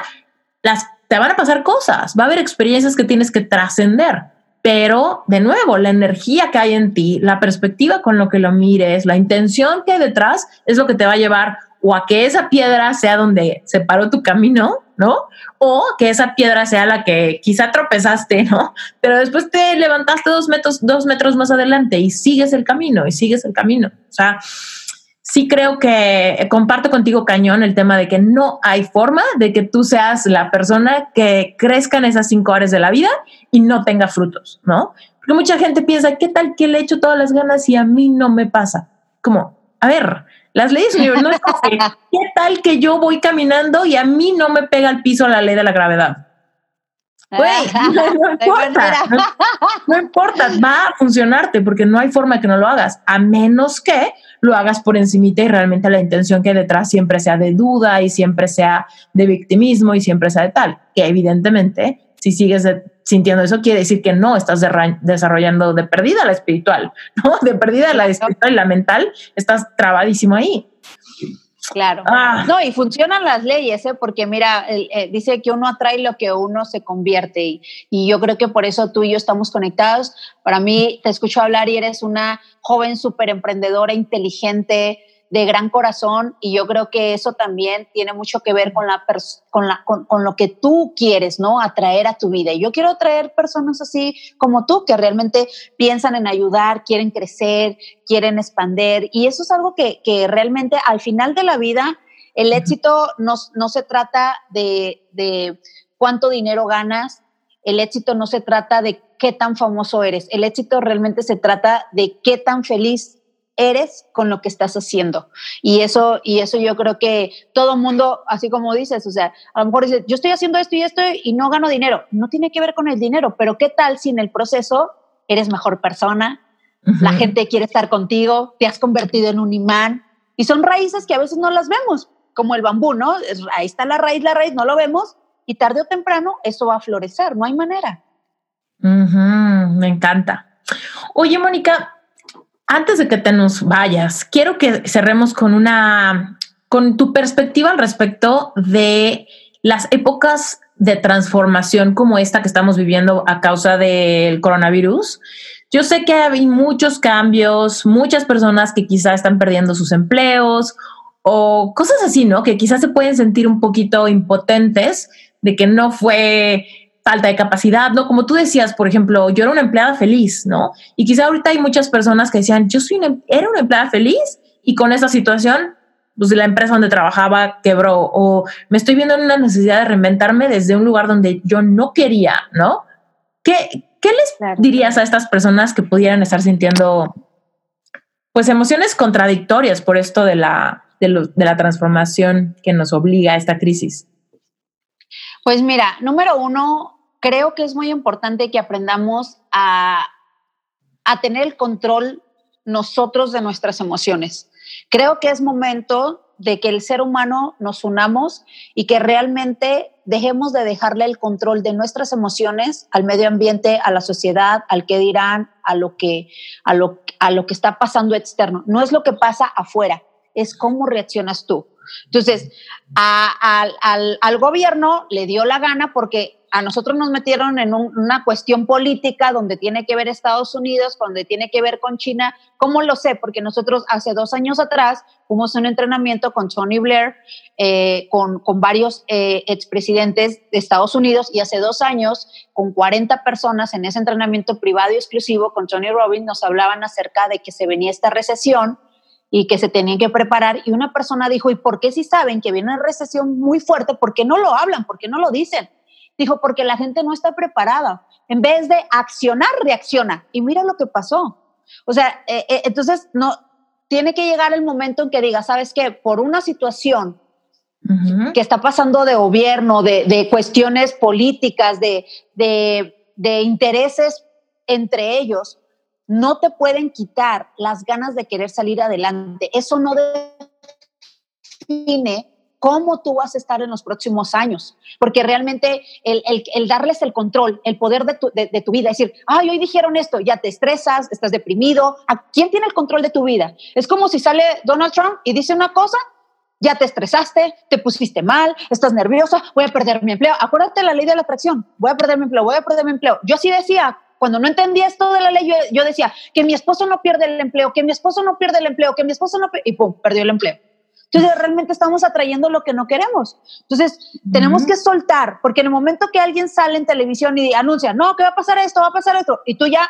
las, te van a pasar cosas, va a haber experiencias que tienes que trascender, pero de nuevo, la energía que hay en ti, la perspectiva con lo que lo mires, la intención que hay detrás es lo que te va a llevar o a que esa piedra sea donde se paró tu camino, ¿no? O que esa piedra sea la que quizá tropezaste, ¿no? Pero después te levantaste dos metros, dos metros más adelante y sigues el camino y sigues el camino. O sea, sí creo que comparto contigo cañón el tema de que no hay forma de que tú seas la persona que crezca en esas cinco horas de la vida y no tenga frutos, ¿no? Porque mucha gente piensa, ¿qué tal que le echo todas las ganas y a mí no me pasa? Como, a ver, las leyes universales, ¿qué tal que yo voy caminando y a mí no me pega al piso la ley de la gravedad? Güey, no, importa, no, importa, va a funcionarte porque no hay forma de que no lo hagas, a menos que lo hagas por encimita y realmente la intención que hay detrás siempre sea de duda y siempre sea de victimismo y siempre sea de tal, que evidentemente si sigues sintiendo eso, quiere decir que no estás desarrollando de perdida la espiritual, ¿no? De perdida la espiritual y la mental, estás trabadísimo ahí. Claro. Ah. No, y funcionan las leyes, ¿eh? porque mira, eh, dice que uno atrae lo que uno se convierte y, y, yo creo que por eso tú y yo estamos conectados. Para mí, te escucho hablar y eres una joven súper emprendedora, inteligente, de gran corazón y yo creo que eso también tiene mucho que ver con, la con, la, con, lo que tú quieres, ¿no? Atraer a tu vida. Y yo quiero atraer personas así como tú, que realmente piensan en ayudar, quieren crecer, quieren expander. Y eso es algo que, que realmente al final de la vida, el éxito no, no se trata de, de cuánto dinero ganas, el éxito no se trata de qué tan famoso eres, el éxito realmente se trata de qué tan feliz eres con lo que estás haciendo. Y eso, y eso yo creo que todo mundo, así como dices, o sea, a lo mejor dices, yo estoy haciendo esto y esto y no gano dinero. No tiene que ver con el dinero, pero ¿qué tal si en el proceso eres mejor persona? La gente quiere estar contigo, te has convertido en un imán. Y son raíces que a veces no las vemos, como el bambú, ¿no? Ahí está la raíz, la raíz, no lo vemos. Y tarde o temprano eso va a florecer, no hay manera. me encanta. Oye, Mónica, antes de que te nos vayas, quiero que cerremos con una, con tu perspectiva al respecto de las épocas de transformación como esta que estamos viviendo a causa del coronavirus. Yo sé que hay muchos cambios, muchas personas que quizás están perdiendo sus empleos o cosas así, ¿no? Que quizás se pueden sentir un poquito impotentes de que no fue falta de capacidad, ¿no? Como tú decías, por ejemplo, yo era una empleada feliz, ¿no? Y quizá ahorita hay muchas personas que decían, yo soy una, era una empleada feliz y con esa situación, pues la empresa donde trabajaba quebró o me estoy viendo en una necesidad de reinventarme desde un lugar donde yo no quería, ¿no? ¿Qué, qué les dirías a estas personas que pudieran estar sintiendo, pues, emociones contradictorias por esto de la, de, de la transformación que nos obliga a esta crisis? Pues mira, número uno, creo que es muy importante que aprendamos a, tener el control nosotros de nuestras emociones. Creo que es momento de que el ser humano nos unamos y que realmente dejemos de dejarle el control de nuestras emociones al medio ambiente, a la sociedad, al que dirán, a lo que, a lo, a lo que está pasando externo. No es lo que pasa afuera, es cómo reaccionas tú. Entonces, al, gobierno le dio la gana porque a nosotros nos metieron en una cuestión política donde tiene que ver Estados Unidos, donde tiene que ver con China. ¿Cómo lo sé? Porque nosotros hace dos años atrás fuimos a un entrenamiento con Tony Blair, eh, con, varios eh, expresidentes de Estados Unidos y hace dos años con 40 personas en ese entrenamiento privado y exclusivo con Tony Robbins nos hablaban acerca de que se venía esta recesión y que se tenían que preparar. Y una persona dijo, ¿y por qué si saben que viene una recesión muy fuerte, por qué no lo hablan, por qué no lo dicen? Dijo, porque la gente no está preparada. En vez de accionar, reacciona. Y mira lo que pasó. O sea, eh, eh, entonces no, tiene que llegar el momento en que diga, ¿sabes qué? Por una situación que está pasando de gobierno, de, de cuestiones políticas, de, de, de intereses entre ellos, no te pueden quitar las ganas de querer salir adelante. Eso no define cómo tú vas a estar en los próximos años, porque realmente el, darles el control, el poder de tu, de, tu, vida, decir, ay, hoy dijeron esto, ya te estresas, estás deprimido, ¿a quién tiene el control de tu vida? Es como si sale Donald Trump y dice una cosa, ya te estresaste, te pusiste mal, estás nerviosa, voy a perder mi empleo. Acuérdate la ley de la atracción, voy a perder mi empleo, voy a perder mi empleo. Yo sí decía, cuando no entendía esto de la ley, yo, decía, que mi esposo no pierde el empleo, que mi esposo no pierde el empleo, que mi esposo no... Y pum, perdió el empleo. Entonces realmente estamos atrayendo lo que no queremos. Entonces tenemos que soltar, porque en el momento que alguien sale en televisión y anuncia, no, que va a pasar esto, va a pasar esto, y tú ya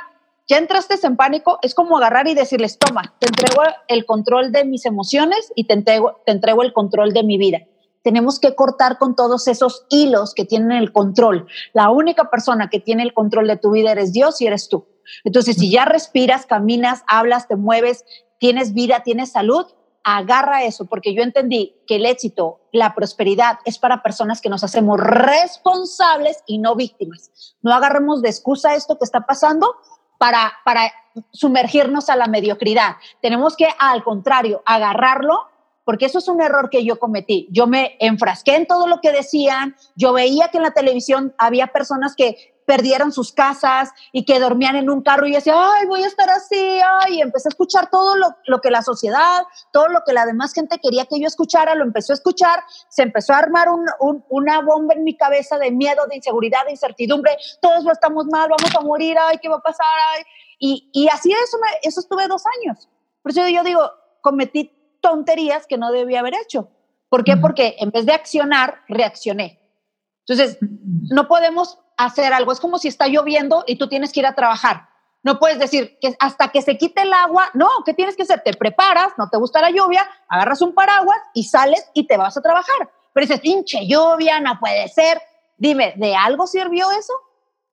ya entraste en pánico, es como agarrar y decirles, toma, te entrego el control de mis emociones y te entrego, te entrego el control de mi vida. Tenemos que cortar con todos esos hilos que tienen el control. La única persona que tiene el control de tu vida eres Dios y eres tú. Entonces, si ya respiras, caminas, hablas, te mueves, tienes vida, tienes salud, agarra eso, porque yo entendí que el éxito, la prosperidad es para personas que nos hacemos responsables y no víctimas. No agarremos de excusa esto que está pasando para, para sumergirnos a la mediocridad. Tenemos que, al contrario, agarrarlo porque eso es un error que yo cometí. Yo me enfrasqué en todo lo que decían, yo veía que en la televisión había personas que perdieron sus casas y que dormían en un carro y decía, ay, voy a estar así, ay, y empecé a escuchar todo lo, lo, que la sociedad, todo lo que la demás gente quería que yo escuchara, lo empezó a escuchar, se empezó a armar un, un, una bomba en mi cabeza de miedo, de inseguridad, de incertidumbre, todos lo estamos mal, vamos a morir, ay, ¿qué va a pasar? Ay. Y, y así eso, me, eso estuve dos años. Por eso yo digo, cometí tonterías que no debía haber hecho. ¿Por qué? Porque en vez de accionar, reaccioné. Entonces, no podemos hacer algo. Es como si está lloviendo y tú tienes que ir a trabajar. No puedes decir que hasta que se quite el agua, no, ¿qué tienes que hacer? Te preparas, no te gusta la lluvia, agarras un paraguas y sales y te vas a trabajar. Pero dices, pinche lluvia, no puede ser. Dime, ¿de algo sirvió eso?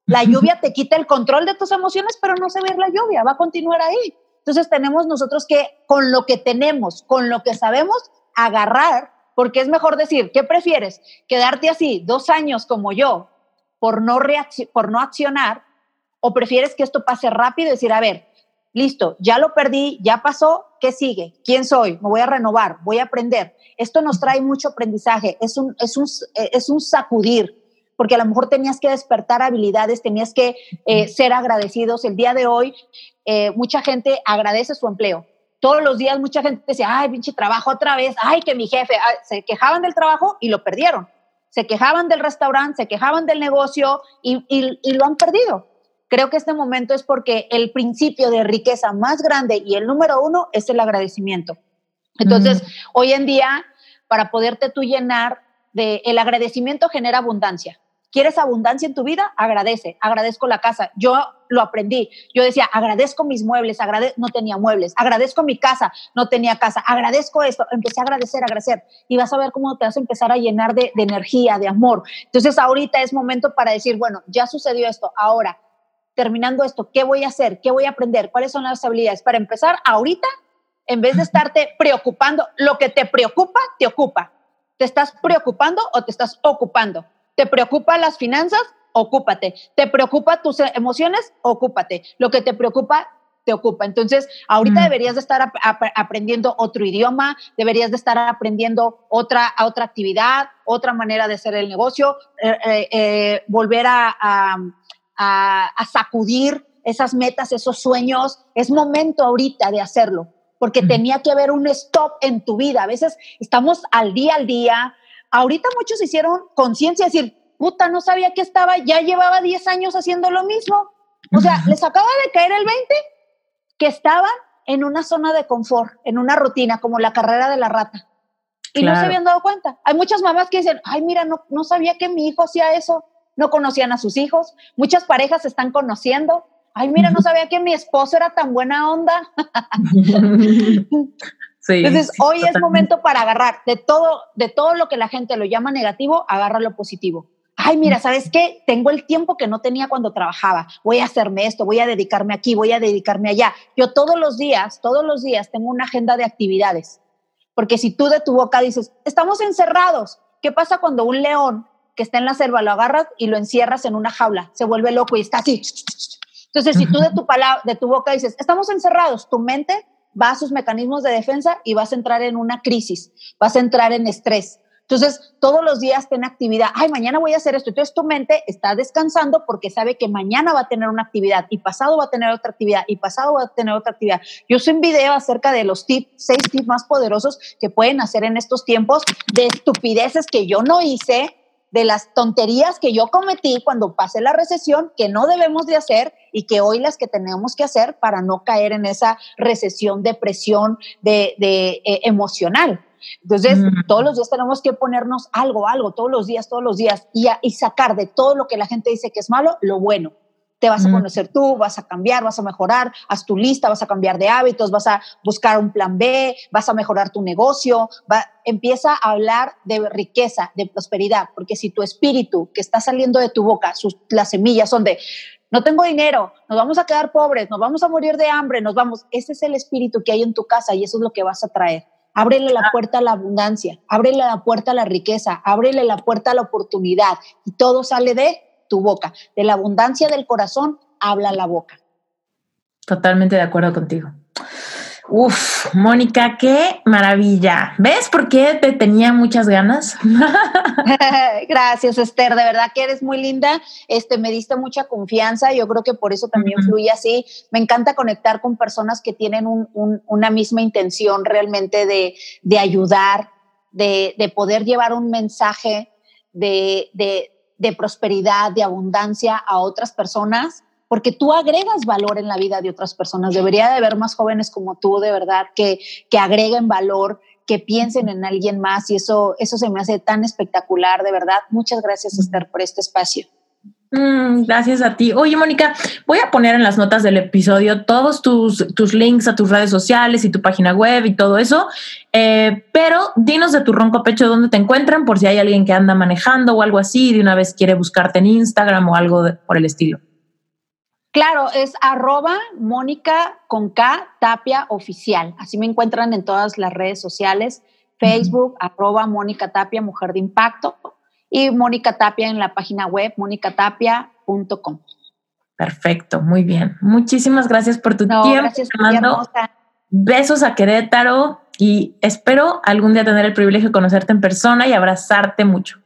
La lluvia te quita el control de tus emociones, pero no se ve la lluvia, va a continuar ahí. Entonces tenemos nosotros que, con lo que tenemos, con lo que sabemos, agarrar, porque es mejor decir, ¿qué prefieres? ¿Quedarte así dos años como yo, por no, por no accionar o prefieres que esto pase rápido y decir, a ver, listo, ya lo perdí, ya pasó, ¿qué sigue? ¿Quién soy? Me voy a renovar, voy a aprender. Esto nos trae mucho aprendizaje, es un, es un, es un sacudir, porque a lo mejor tenías que despertar habilidades, tenías que eh, ser agradecidos. El día de hoy, eh, mucha gente agradece su empleo. Todos los días mucha gente decía, ay, pinche trabajo otra vez, ay, que mi jefe, se quejaban del trabajo y lo perdieron se quejaban del restaurante, se quejaban del negocio y, lo han perdido. Creo que este momento es porque el principio de riqueza más grande y el número uno es el agradecimiento. Entonces, mm. hoy en día, para poderte tú llenar de, el agradecimiento genera abundancia. ¿Quieres abundancia en tu vida? Agradece. Agradezco la casa. Yo lo aprendí. Yo decía, agradezco mis muebles, agrade no tenía muebles. Agradezco mi casa, no tenía casa. Agradezco esto. Empecé a agradecer, agradecer. Y vas a ver cómo te vas a empezar a llenar de, de energía, de amor. Entonces, ahorita es momento para decir, bueno, ya sucedió esto. Ahora, terminando esto, ¿qué voy a hacer? ¿Qué voy a aprender? ¿Cuáles son las habilidades? Para empezar, ahorita, en vez de estarte preocupando, lo que te preocupa, te ocupa. ¿Te estás preocupando o te estás ocupando? ¿Te preocupan las finanzas? Ocúpate. ¿Te preocupan tus emociones? Ocúpate. Lo que te preocupa, te ocupa. Entonces, ahorita mm. deberías de estar aprendiendo otro idioma, deberías de estar aprendiendo otra, otra actividad, otra manera de hacer el negocio, eh, eh, eh, volver a, sacudir esas metas, esos sueños. Es momento ahorita de hacerlo, porque mm. tenía que haber un stop en tu vida. A veces estamos al día al día, Ahorita muchos hicieron conciencia, decir, puta, no sabía que estaba, ya llevaba 10 años haciendo lo mismo. O sea, les acaba de caer el 20 que estaban en una zona de confort, en una rutina, como la carrera de la rata. Y no se habían dado cuenta. Hay muchas mamás que dicen, ay, mira, no, no sabía que mi hijo hacía eso. No conocían a sus hijos. Muchas parejas se están conociendo. Ay, mira, no sabía que mi esposo era tan buena onda. Entonces, hoy es momento para agarrar de todo, de todo lo que la gente lo llama negativo, agarra lo positivo. Ay, mira, ¿sabes qué? Tengo el tiempo que no tenía cuando trabajaba. Voy a hacerme esto, voy a dedicarme aquí, voy a dedicarme allá. Yo todos los días, todos los días tengo una agenda de actividades. Porque si tú de tu boca dices, estamos encerrados, ¿qué pasa cuando un león que está en la selva lo agarras y lo encierras en una jaula? Se vuelve loco y está así. Entonces, si tú de tu, palabra, de tu boca dices, estamos encerrados, tu mente va a sus mecanismos de defensa y vas a entrar en una crisis, vas a entrar en estrés. Entonces, todos los días ten actividad. Ay, mañana voy a hacer esto. Entonces, tu mente está descansando porque sabe que mañana va a tener una actividad y pasado va a tener otra actividad y pasado va a tener otra actividad. Yo hice un video acerca de los tips, seis tips más poderosos que pueden hacer en estos tiempos de estupideces que yo no hice, de las tonterías que yo cometí cuando pasé la recesión, que no debemos de hacer y que hoy las que tenemos que hacer para no caer en esa recesión, depresión de, de eh, emocional. Entonces, todos los días tenemos que ponernos algo, algo, todos los días, todos los días, y, y sacar de todo lo que la gente dice que es malo, lo bueno te vas a conocer tú, vas a cambiar, vas a mejorar, haz tu lista, vas a cambiar de hábitos, vas a buscar un plan B, vas a mejorar tu negocio, va, empieza a hablar de riqueza, de prosperidad, porque si tu espíritu que está saliendo de tu boca, sus, las semillas son de, no tengo dinero, nos vamos a quedar pobres, nos vamos a morir de hambre, nos vamos, ese es el espíritu que hay en tu casa y eso es lo que vas a traer. Ábrele la puerta a la abundancia, ábrele la puerta a la riqueza, ábrele la puerta a la oportunidad y todo sale de tu boca. De la abundancia del corazón habla la boca. Totalmente de acuerdo contigo. Uf, Mónica, qué maravilla. ¿Ves por qué te tenía muchas ganas? Gracias, Esther. De verdad que eres muy linda. Este, me diste mucha confianza. Yo creo que por eso también fluye así. Me encanta conectar con personas que tienen una misma intención realmente de, ayudar, de, poder llevar un mensaje de, de prosperidad, de abundancia a otras personas, porque tú agregas valor en la vida de otras personas. Debería de haber más jóvenes como tú, de verdad, que, que agreguen valor, que piensen en alguien más y eso, eso se me hace tan espectacular, de verdad. Muchas gracias, Esther, por este espacio. Mm, gracias a ti. Oye, Mónica, voy a poner en las notas del episodio todos tus, tus links a tus redes sociales y tu página web y todo eso. Eh, pero dinos de tu ronco pecho dónde te encuentran por si hay alguien que anda manejando o algo así y de una vez quiere buscarte en Instagram o algo por el estilo. Claro, es arroba Mónica con K Tapia Oficial. Así me encuentran en todas las redes sociales. Facebook, arroba Mónica Tapia, Mujer de Impacto y Mónica Tapia en la página web monicatapia.com. Perfecto, muy bien. Muchísimas gracias por tu tiempo. Gracias, Te mando besos a Querétaro y espero algún día tener el privilegio de conocerte en persona y abrazarte mucho.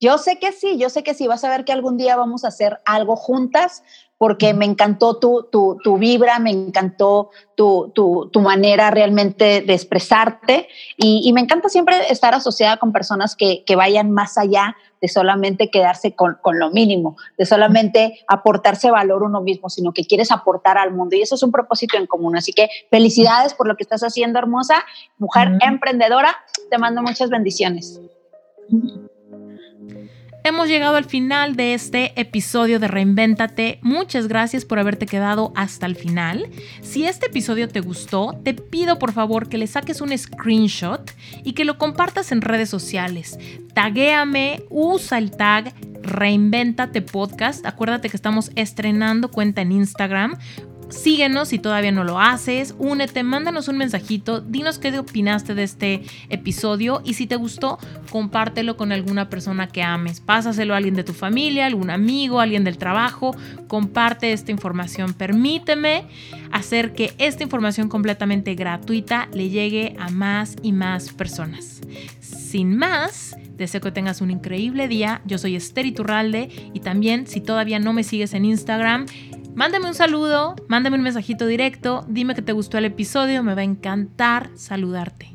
Yo sé que sí, yo sé que sí. Vas a ver que algún día vamos a hacer algo juntas porque me encantó tu, tu, tu vibra, me encantó tu, tu, manera realmente de expresarte y, y, me encanta siempre estar asociada con personas que, que vayan más allá de solamente quedarse con, con, lo mínimo, de solamente aportarse valor uno mismo, sino que quieres aportar al mundo y eso es un propósito en común. Así que felicidades por lo que estás haciendo, hermosa, mujer emprendedora. Te mando muchas bendiciones. Hemos llegado al final de este episodio de Reinvéntate. Muchas gracias por haberte quedado hasta el final. Si este episodio te gustó, te pido por favor que le saques un screenshot y que lo compartas en redes sociales. Taguéame, usa el tag Reinvéntate Podcast. Acuérdate que estamos estrenando cuenta en Instagram. Síguenos si todavía no lo haces, únete, mándanos un mensajito, dinos qué opinaste de este episodio y si te gustó, compártelo con alguna persona que ames. Pásaselo a alguien de tu familia, algún amigo, alguien del trabajo, comparte esta información. Permíteme hacer que esta información completamente gratuita le llegue a más y más personas. Sin más, Deseo que tengas un increíble día. Yo soy Esther Iturralde y también si todavía no me sigues en Instagram, Mándame un saludo, mándame un mensajito directo, dime que te gustó el episodio, me va a encantar saludarte.